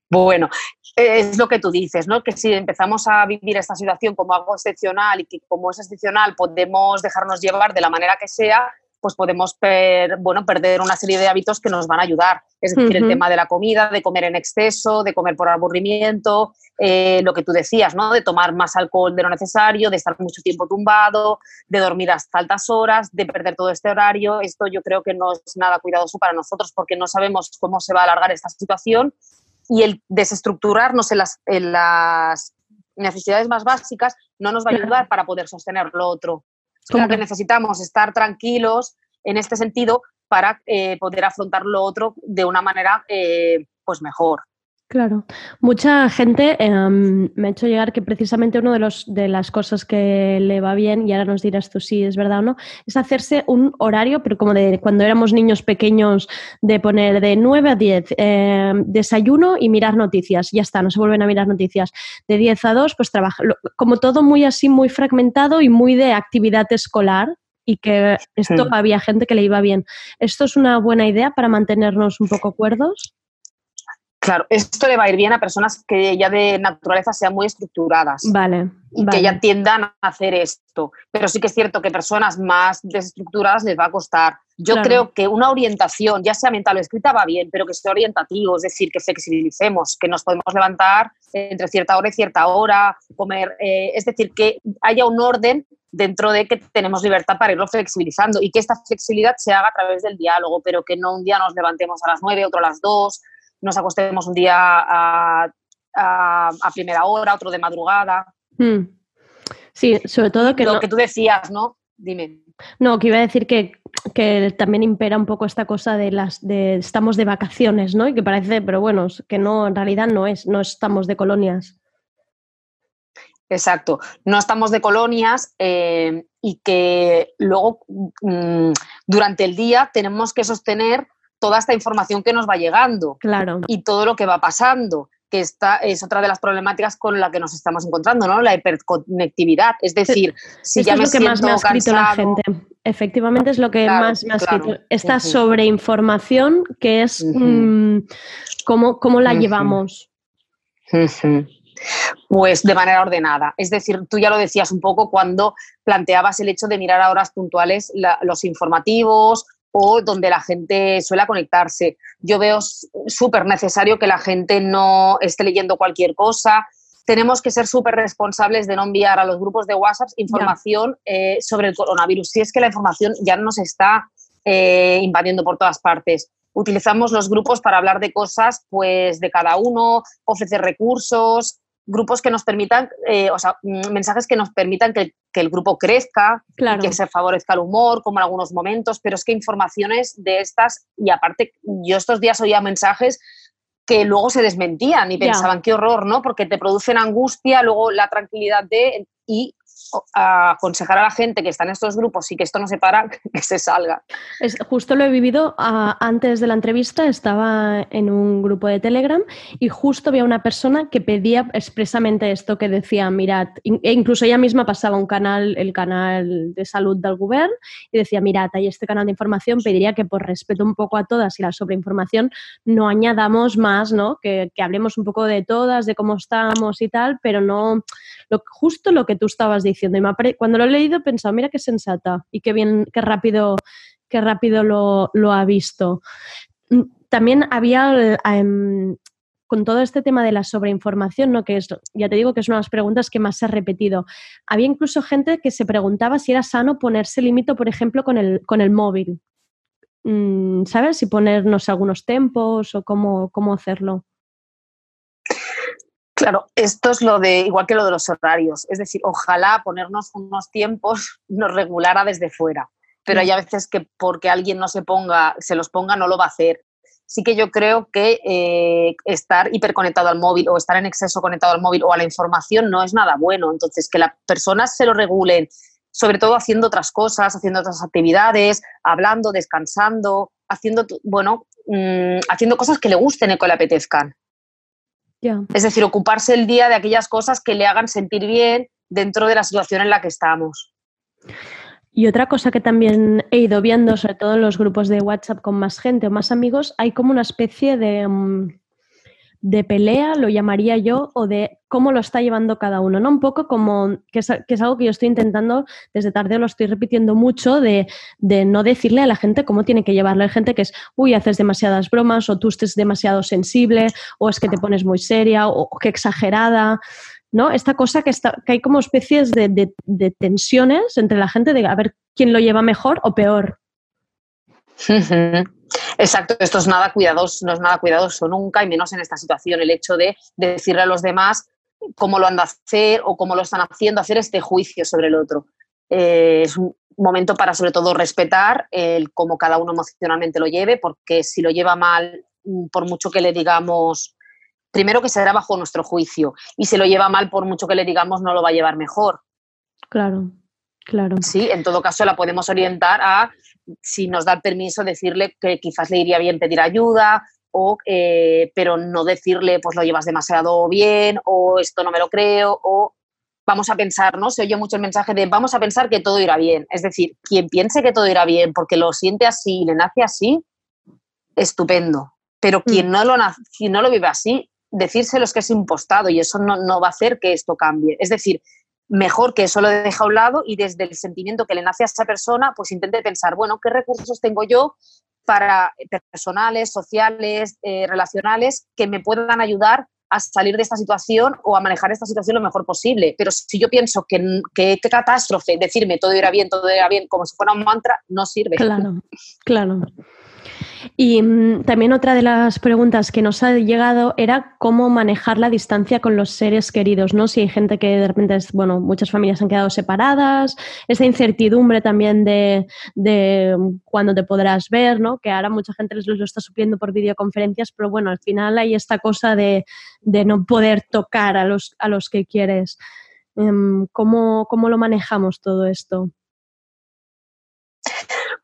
Bueno, es lo que tú dices, ¿no? Que si empezamos a vivir esta situación como algo excepcional y que como es excepcional podemos dejarnos llevar de la manera que sea, pues podemos per- bueno, perder una serie de hábitos que nos van a ayudar. Es decir, el Ujú. tema de la comida, de comer en exceso, de comer por aburrimiento, eh, lo que tú decías, ¿no? De tomar más alcohol de lo necesario, de estar mucho tiempo tumbado, de dormir hasta altas horas, de perder todo este horario. Esto yo creo que no es nada cuidadoso para nosotros porque no sabemos cómo se va a alargar esta situación y el desestructurarnos en las, en las necesidades más básicas no nos va a ayudar para poder sostener lo otro. Como Claro. que necesitamos estar tranquilos en este sentido para eh, poder afrontar lo otro de una manera eh, pues mejor. Claro. Mucha gente em, me ha hecho llegar que precisamente una de, los, de las cosas que le va bien, y ahora nos dirás tú si es verdad o no, es hacerse un horario, pero como de cuando éramos niños pequeños, de poner de 9 a 10, em, desayuno y mirar noticias. Ya está, no se vuelven a mirar noticias. De 10 a 2, pues trabaja. Como todo muy así, muy fragmentado y muy de actividad escolar. Y que esto había gente que le iba bien. ¿Esto es una buena idea para mantenernos un poco cuerdos? Claro, esto le va a ir bien a personas que ya de naturaleza sean muy estructuradas. Vale. y vale. que ya tiendan a hacer esto. Pero sí que es cierto que personas más desestructuradas les va a costar. Yo Claro. creo que una orientación, ya sea mental o escrita, va bien, pero que sea orientativo, es decir, que flexibilicemos, que nos podemos levantar entre cierta hora y cierta hora, comer, eh, es decir, que haya un orden dentro de que tenemos libertad para irlo flexibilizando y que esta flexibilidad se haga a través del diálogo, pero que no un día nos levantemos a las 9, otro a las 2, nos acostemos un día a, a- a primera hora, otro de madrugada. Mm. Sí, sobre todo que lo no, que tú decías, ¿no? Dime. no, que iba a decir que, que también impera un poco esta cosa de las de estamos de vacaciones, ¿no? Y que parece, pero bueno, que no, en realidad no es, no estamos de colonias. Exacto. No estamos de colonias eh, y que luego mm, durante el día tenemos que sostener toda esta información que nos va llegando Claro. y todo lo que va pasando, que esta es otra de las problemáticas con la que nos estamos encontrando, ¿no? La hiperconectividad. Es decir, si Esto ya es me lo que más me ha escrito la gente. Efectivamente es lo que Claro, más me ha claro. escrito. Esta sobreinformación que es mm, cómo, cómo la llevamos. Pues de manera ordenada. Es decir, tú ya lo decías un poco cuando planteabas el hecho de mirar a horas puntuales la- los informativos o donde la gente suele conectarse. Yo veo súper necesario que la gente no esté leyendo cualquier cosa. Tenemos que ser súper responsables de no enviar a los grupos de WhatsApp información eh, sobre el coronavirus. Si es que la información ya nos está eh, invadiendo por todas partes. Utilizamos los grupos para hablar de cosas pues, de cada uno, ofrecer recursos, grupos que nos permitan, eh, o sea, mm, mensajes que nos permitan que, que el grupo crezca, Claro. que se favorezca el humor, como en algunos momentos, pero es que informaciones de estas, y aparte, yo estos días oía mensajes que luego se desmentían y pensaban, qué horror, ¿no? Porque te producen angustia, luego la tranquilidad de... Y a aconsejar a la gente que está en estos grupos y que esto no se para, que se salga. Es, justo lo he vivido antes de la entrevista, estaba en un grupo de Telegram y justo había una persona que pedía expresamente esto que decía, mirad, e incluso ella misma pasaba un canal, el canal de salud del gobierno y decía, mirad, hay este canal de información, pediría que por respeto un poco a todas y la sobreinformación no añadamos más, ¿no? Que, que hablemos un poco de todas, de cómo estamos y tal, pero no lo, justo lo que tú estabas diciendo. Y cuando lo he leído he pensado, mira qué sensata y qué bien, qué rápido, qué rápido lo, lo ha visto. Mm, también había em, con todo este tema de la sobreinformación, ¿no? que es, ya te digo que es una de las preguntas que más se ha repetido. Había incluso gente que se preguntaba si era sano ponerse límite, por ejemplo, con el, con el móvil. Mm, ¿Sabes? Si ponernos algunos tempos o cómo, cómo hacerlo. Claro, esto es lo de, igual que lo de los horarios, es decir, ojalá ponernos unos tiempos nos regulara desde fuera, pero hay a veces que porque alguien no se ponga, se los ponga, no lo va a hacer. Sí que yo creo que eh, estar hiperconectado al móvil o estar en exceso conectado al móvil o a la información no es nada bueno. Entonces, que las personas se lo regulen, sobre todo haciendo otras cosas, haciendo otras actividades, hablando, descansando, haciendo, bueno, mm, haciendo cosas que le gusten y que le apetezcan. Es decir, ocuparse el día de aquellas cosas que le hagan sentir bien dentro de la situación en la que estamos. Y otra cosa que también he ido viendo, sobre todo en los grupos de WhatsApp con más gente o más amigos, hay como una especie de, mm, de pelea, lo llamaría yo, o de cómo lo está llevando cada uno, ¿no? Un poco como, que es, que algo que yo estoy intentando desde tarde, lo estoy repitiendo mucho, de, de, no decirle a la gente cómo tiene que llevarlo. Hay gente que es, uy, haces demasiadas bromas, o tú estés demasiado sensible, o es que te pones muy seria, o, que exagerada. ¿no? Esta cosa que, está, que hay como especies de, de, de tensiones entre la gente de a ver quién lo lleva mejor o peor. Exacto, esto es nada cuidadoso, no es nada cuidadoso nunca, y menos en esta situación, el hecho de decirle a los demás cómo lo han de hacer o cómo lo están haciendo, hacer este juicio sobre el otro. Eh, es un momento para sobre todo respetar el cómo cada uno emocionalmente lo lleve, porque si lo lleva mal, por mucho que le digamos, primero que será bajo nuestro juicio, y si lo lleva mal, por mucho que le digamos, no lo va a llevar mejor. Claro, claro. Sí, en todo caso la podemos orientar a si nos da el permiso, decirle que quizás le iría bien pedir ayuda, o, eh, pero no decirle, pues lo llevas demasiado bien, o esto no me lo creo, o vamos a pensar, ¿no? Se oye mucho el mensaje de vamos a pensar que todo irá bien. Es decir, quien piense que todo irá bien porque lo siente así y le nace así, estupendo. Pero quien, mm. no lo, quien no lo vive así, decírselo es que es impostado y eso no, no va a hacer que esto cambie. Es decir, mejor que eso lo deje a un lado y desde el sentimiento que le nace a esa persona, pues intente pensar, bueno, ¿qué recursos tengo yo para personales, sociales, eh, relacionales que me puedan ayudar a salir de esta situación o a manejar esta situación lo mejor posible. Pero si yo pienso que, qué catástrofe, decirme todo irá bien, todo irá bien, como si fuera un mantra, no sirve. Claro, claro. Y mm, también otra de las preguntas que nos ha llegado era cómo manejar la distancia con los seres queridos, ¿no? Si hay gente que de repente, es, bueno, muchas familias han quedado separadas, esa incertidumbre también de, de mm, cuándo te podrás ver, ¿no? Que ahora mucha gente les lo está supliendo por videoconferencias, pero bueno, al final hay esta cosa de, de no poder tocar a los, a los que quieres. Em, ¿Cómo, ¿Cómo lo manejamos todo esto?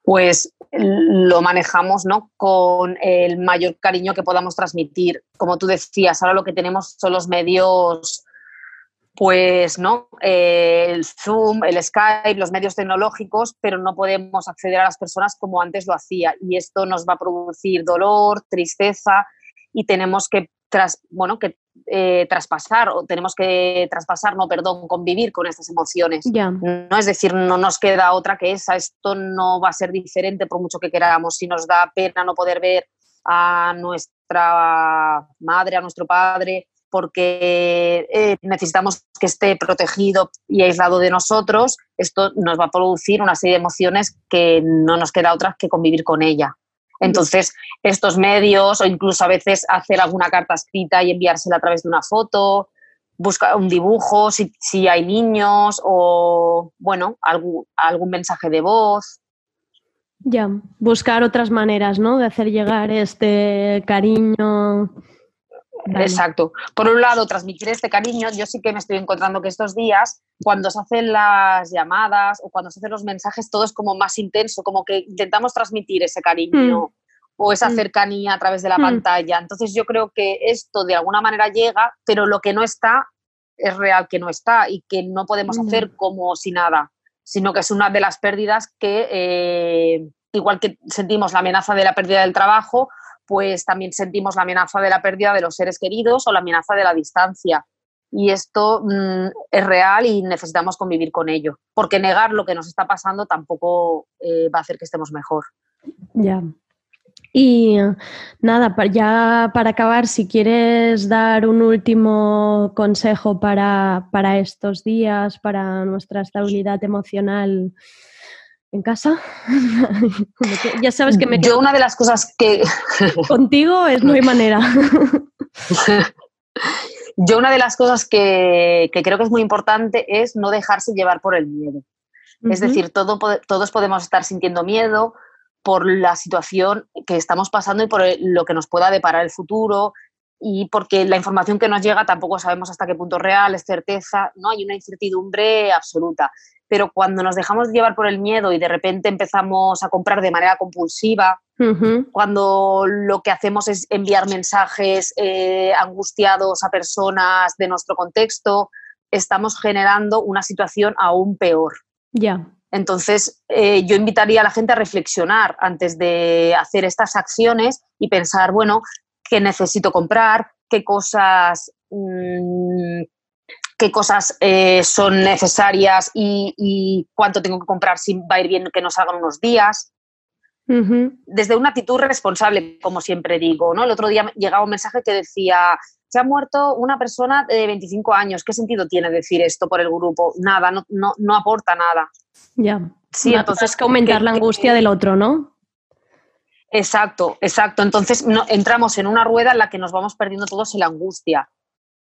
Pues lo manejamos ¿no? con el mayor cariño que podamos transmitir. Como tú decías, ahora lo que tenemos son los medios, pues, ¿no? Eh, el Zoom, el Skype, los medios tecnológicos, pero no podemos acceder a las personas como antes lo hacía. Y esto nos va a producir dolor, tristeza y tenemos que tras, bueno, que eh, traspasar o tenemos que traspasar, no, perdón, convivir con estas emociones. No es decir, no nos queda otra que esa, esto no va a ser diferente por mucho que queramos. Si nos da pena no poder ver a nuestra madre, a nuestro padre, porque eh, necesitamos que esté protegido y aislado de nosotros, esto nos va a producir una serie de emociones que no nos queda otra que convivir con ella. Entonces, estos medios o incluso a veces hacer alguna carta escrita y enviársela a través de una foto, buscar un dibujo si, hay niños o, bueno, algún, algún mensaje de voz. Ya, buscar otras maneras, ¿no? De hacer llegar este cariño. Exacto. Por un lado, transmitir este cariño. Yo sí que me estoy encontrando que estos días, cuando se hacen las llamadas o cuando se hacen los mensajes, todo es como más intenso, como que intentamos transmitir ese cariño Mm. o esa Mm. cercanía a través de la Mm. pantalla. Entonces yo creo que esto de alguna manera llega, pero lo que no está es real que no está y que no podemos Mm. hacer como si nada, sino que es una de las pérdidas que, eh, igual que sentimos la amenaza de la pérdida del trabajo, pues también sentimos la amenaza de la pérdida de los seres queridos o la amenaza de la distancia. Y esto mm, es real y necesitamos convivir con ello, porque negar lo que nos está pasando tampoco eh, va a hacer que estemos mejor. Ya. Y nada, ya para acabar, si quieres dar un último consejo para, para estos días, para nuestra estabilidad emocional en casa, ya sabes que me Yo una de las cosas que contigo es no hay manera. Yo una de las cosas que, que creo que es muy importante es no dejarse llevar por el miedo. Es Ujú. decir, todo, todos podemos estar sintiendo miedo por la situación que estamos pasando y por lo que nos pueda deparar el futuro y porque la información que nos llega tampoco sabemos hasta qué punto es real, es certeza, no hay una incertidumbre absoluta. Pero cuando nos dejamos llevar por el miedo y de repente empezamos a comprar de manera compulsiva, cuando lo que hacemos es enviar mensajes eh, angustiados a personas de nuestro contexto, estamos generando una situación aún peor. Ya. Entonces, eh, yo invitaría a la gente a reflexionar antes de hacer estas acciones y pensar, bueno, qué necesito comprar, qué cosas, mm, qué cosas eh, son necesarias y, y cuánto tengo que comprar si va a ir bien que nos salgan unos días desde una actitud responsable, como siempre digo, ¿no? El otro día me llegaba un mensaje que decía, se ha muerto una persona de 25 años, ¿qué sentido tiene decir esto por el grupo? Nada, no, no, no aporta nada. Ya. Sí, entonces es que aumentar que- la que- angustia del otro, ¿no? Exacto, exacto. Entonces no, entramos en una rueda en la que nos vamos perdiendo todos en la angustia.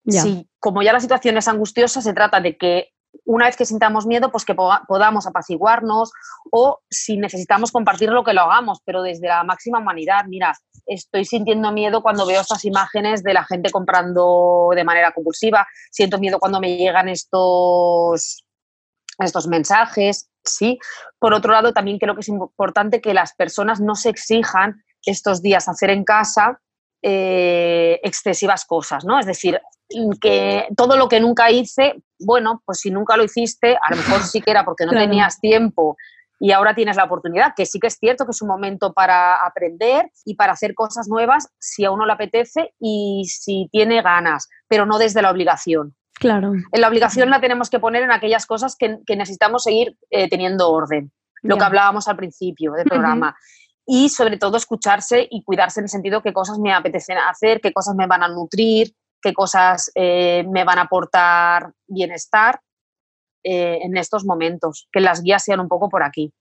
Ya. Como ya la situación es angustiosa, se trata de que una vez que sintamos miedo, pues que poda- podamos apaciguarnos o si necesitamos compartirlo, que lo hagamos, pero desde la máxima humanidad. Mira, estoy sintiendo miedo cuando veo estas imágenes de la gente comprando de manera compulsiva, siento miedo cuando me llegan estos, estos mensajes, ¿sí? Por otro lado, también creo que es importante que las personas no se exijan estos días hacer en casa eh, excesivas cosas, ¿no? Es decir, que todo lo que nunca hice, bueno, pues si nunca lo hiciste, a lo mejor sí que era porque no Claro. tenías tiempo y ahora tienes la oportunidad, que sí que es cierto que es un momento para aprender y para hacer cosas nuevas si a uno le apetece y si tiene ganas, pero no desde la obligación. Claro. En la obligación la tenemos que poner en aquellas cosas que, que necesitamos seguir eh, teniendo orden, lo que hablábamos al principio del programa. Y sobre todo escucharse y cuidarse en el sentido qué cosas me apetecen hacer, qué cosas me van a nutrir, qué cosas eh, me van a aportar bienestar eh, en estos momentos. Que las guías sean un poco por aquí.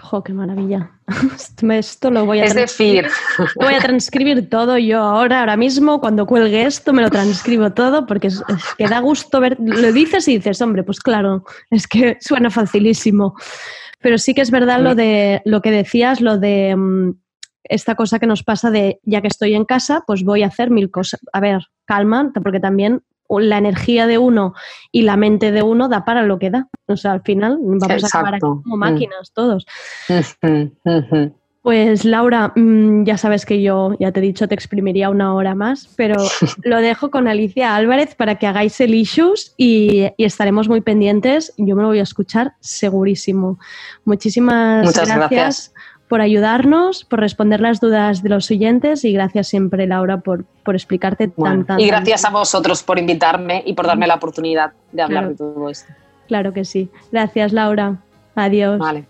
Jo, qué maravilla. Esto lo voy a Es decir, Lo voy a transcribir todo yo ahora, ahora mismo, cuando cuelgue esto, me lo transcribo todo, porque es, es que da gusto ver, lo dices y dices, hombre, pues claro, es que suena facilísimo. Pero sí que es verdad lo de lo que decías, lo de mm, esta cosa que nos pasa de ya que estoy en casa, pues voy a hacer mil cosas. A ver, calma, porque también la energía de uno y la mente de uno da para lo que da. O sea, al final vamos a acabar aquí como Mm. máquinas todos. Pues Laura, mm, ya sabes que yo, ya te he dicho, te exprimiría una hora más, pero lo dejo con Alicia Álvarez para que hagáis el issues y, y estaremos muy pendientes. Yo me lo voy a escuchar segurísimo. Muchísimas Muchas gracias, gracias. Por ayudarnos, por responder las dudas de los oyentes y gracias siempre, Laura, por, por explicarte tan, tan... y tan- gracias a vosotros por invitarme y por darme la oportunidad de hablar Claro. de todo esto. Claro que sí. Gracias, Laura. Adiós. Vale.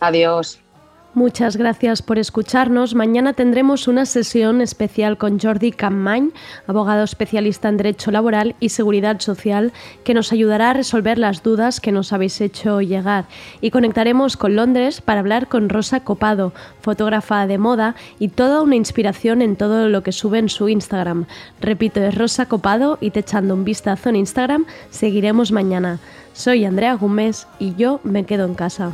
Adiós. Muchas gracias por escucharnos. Mañana tendremos una sesión especial con Jordi Campmany, abogado especialista en Derecho Laboral y Seguridad Social, que nos ayudará a resolver las dudas que nos habéis hecho llegar. Y conectaremos con Londres para hablar con Rosa Copado, fotógrafa de moda y toda una inspiración en todo lo que sube en su Instagram. Repito, es Rosa Copado y te echando un vistazo en Instagram, seguiremos mañana. Soy Andrea Gómez y yo me quedo en casa.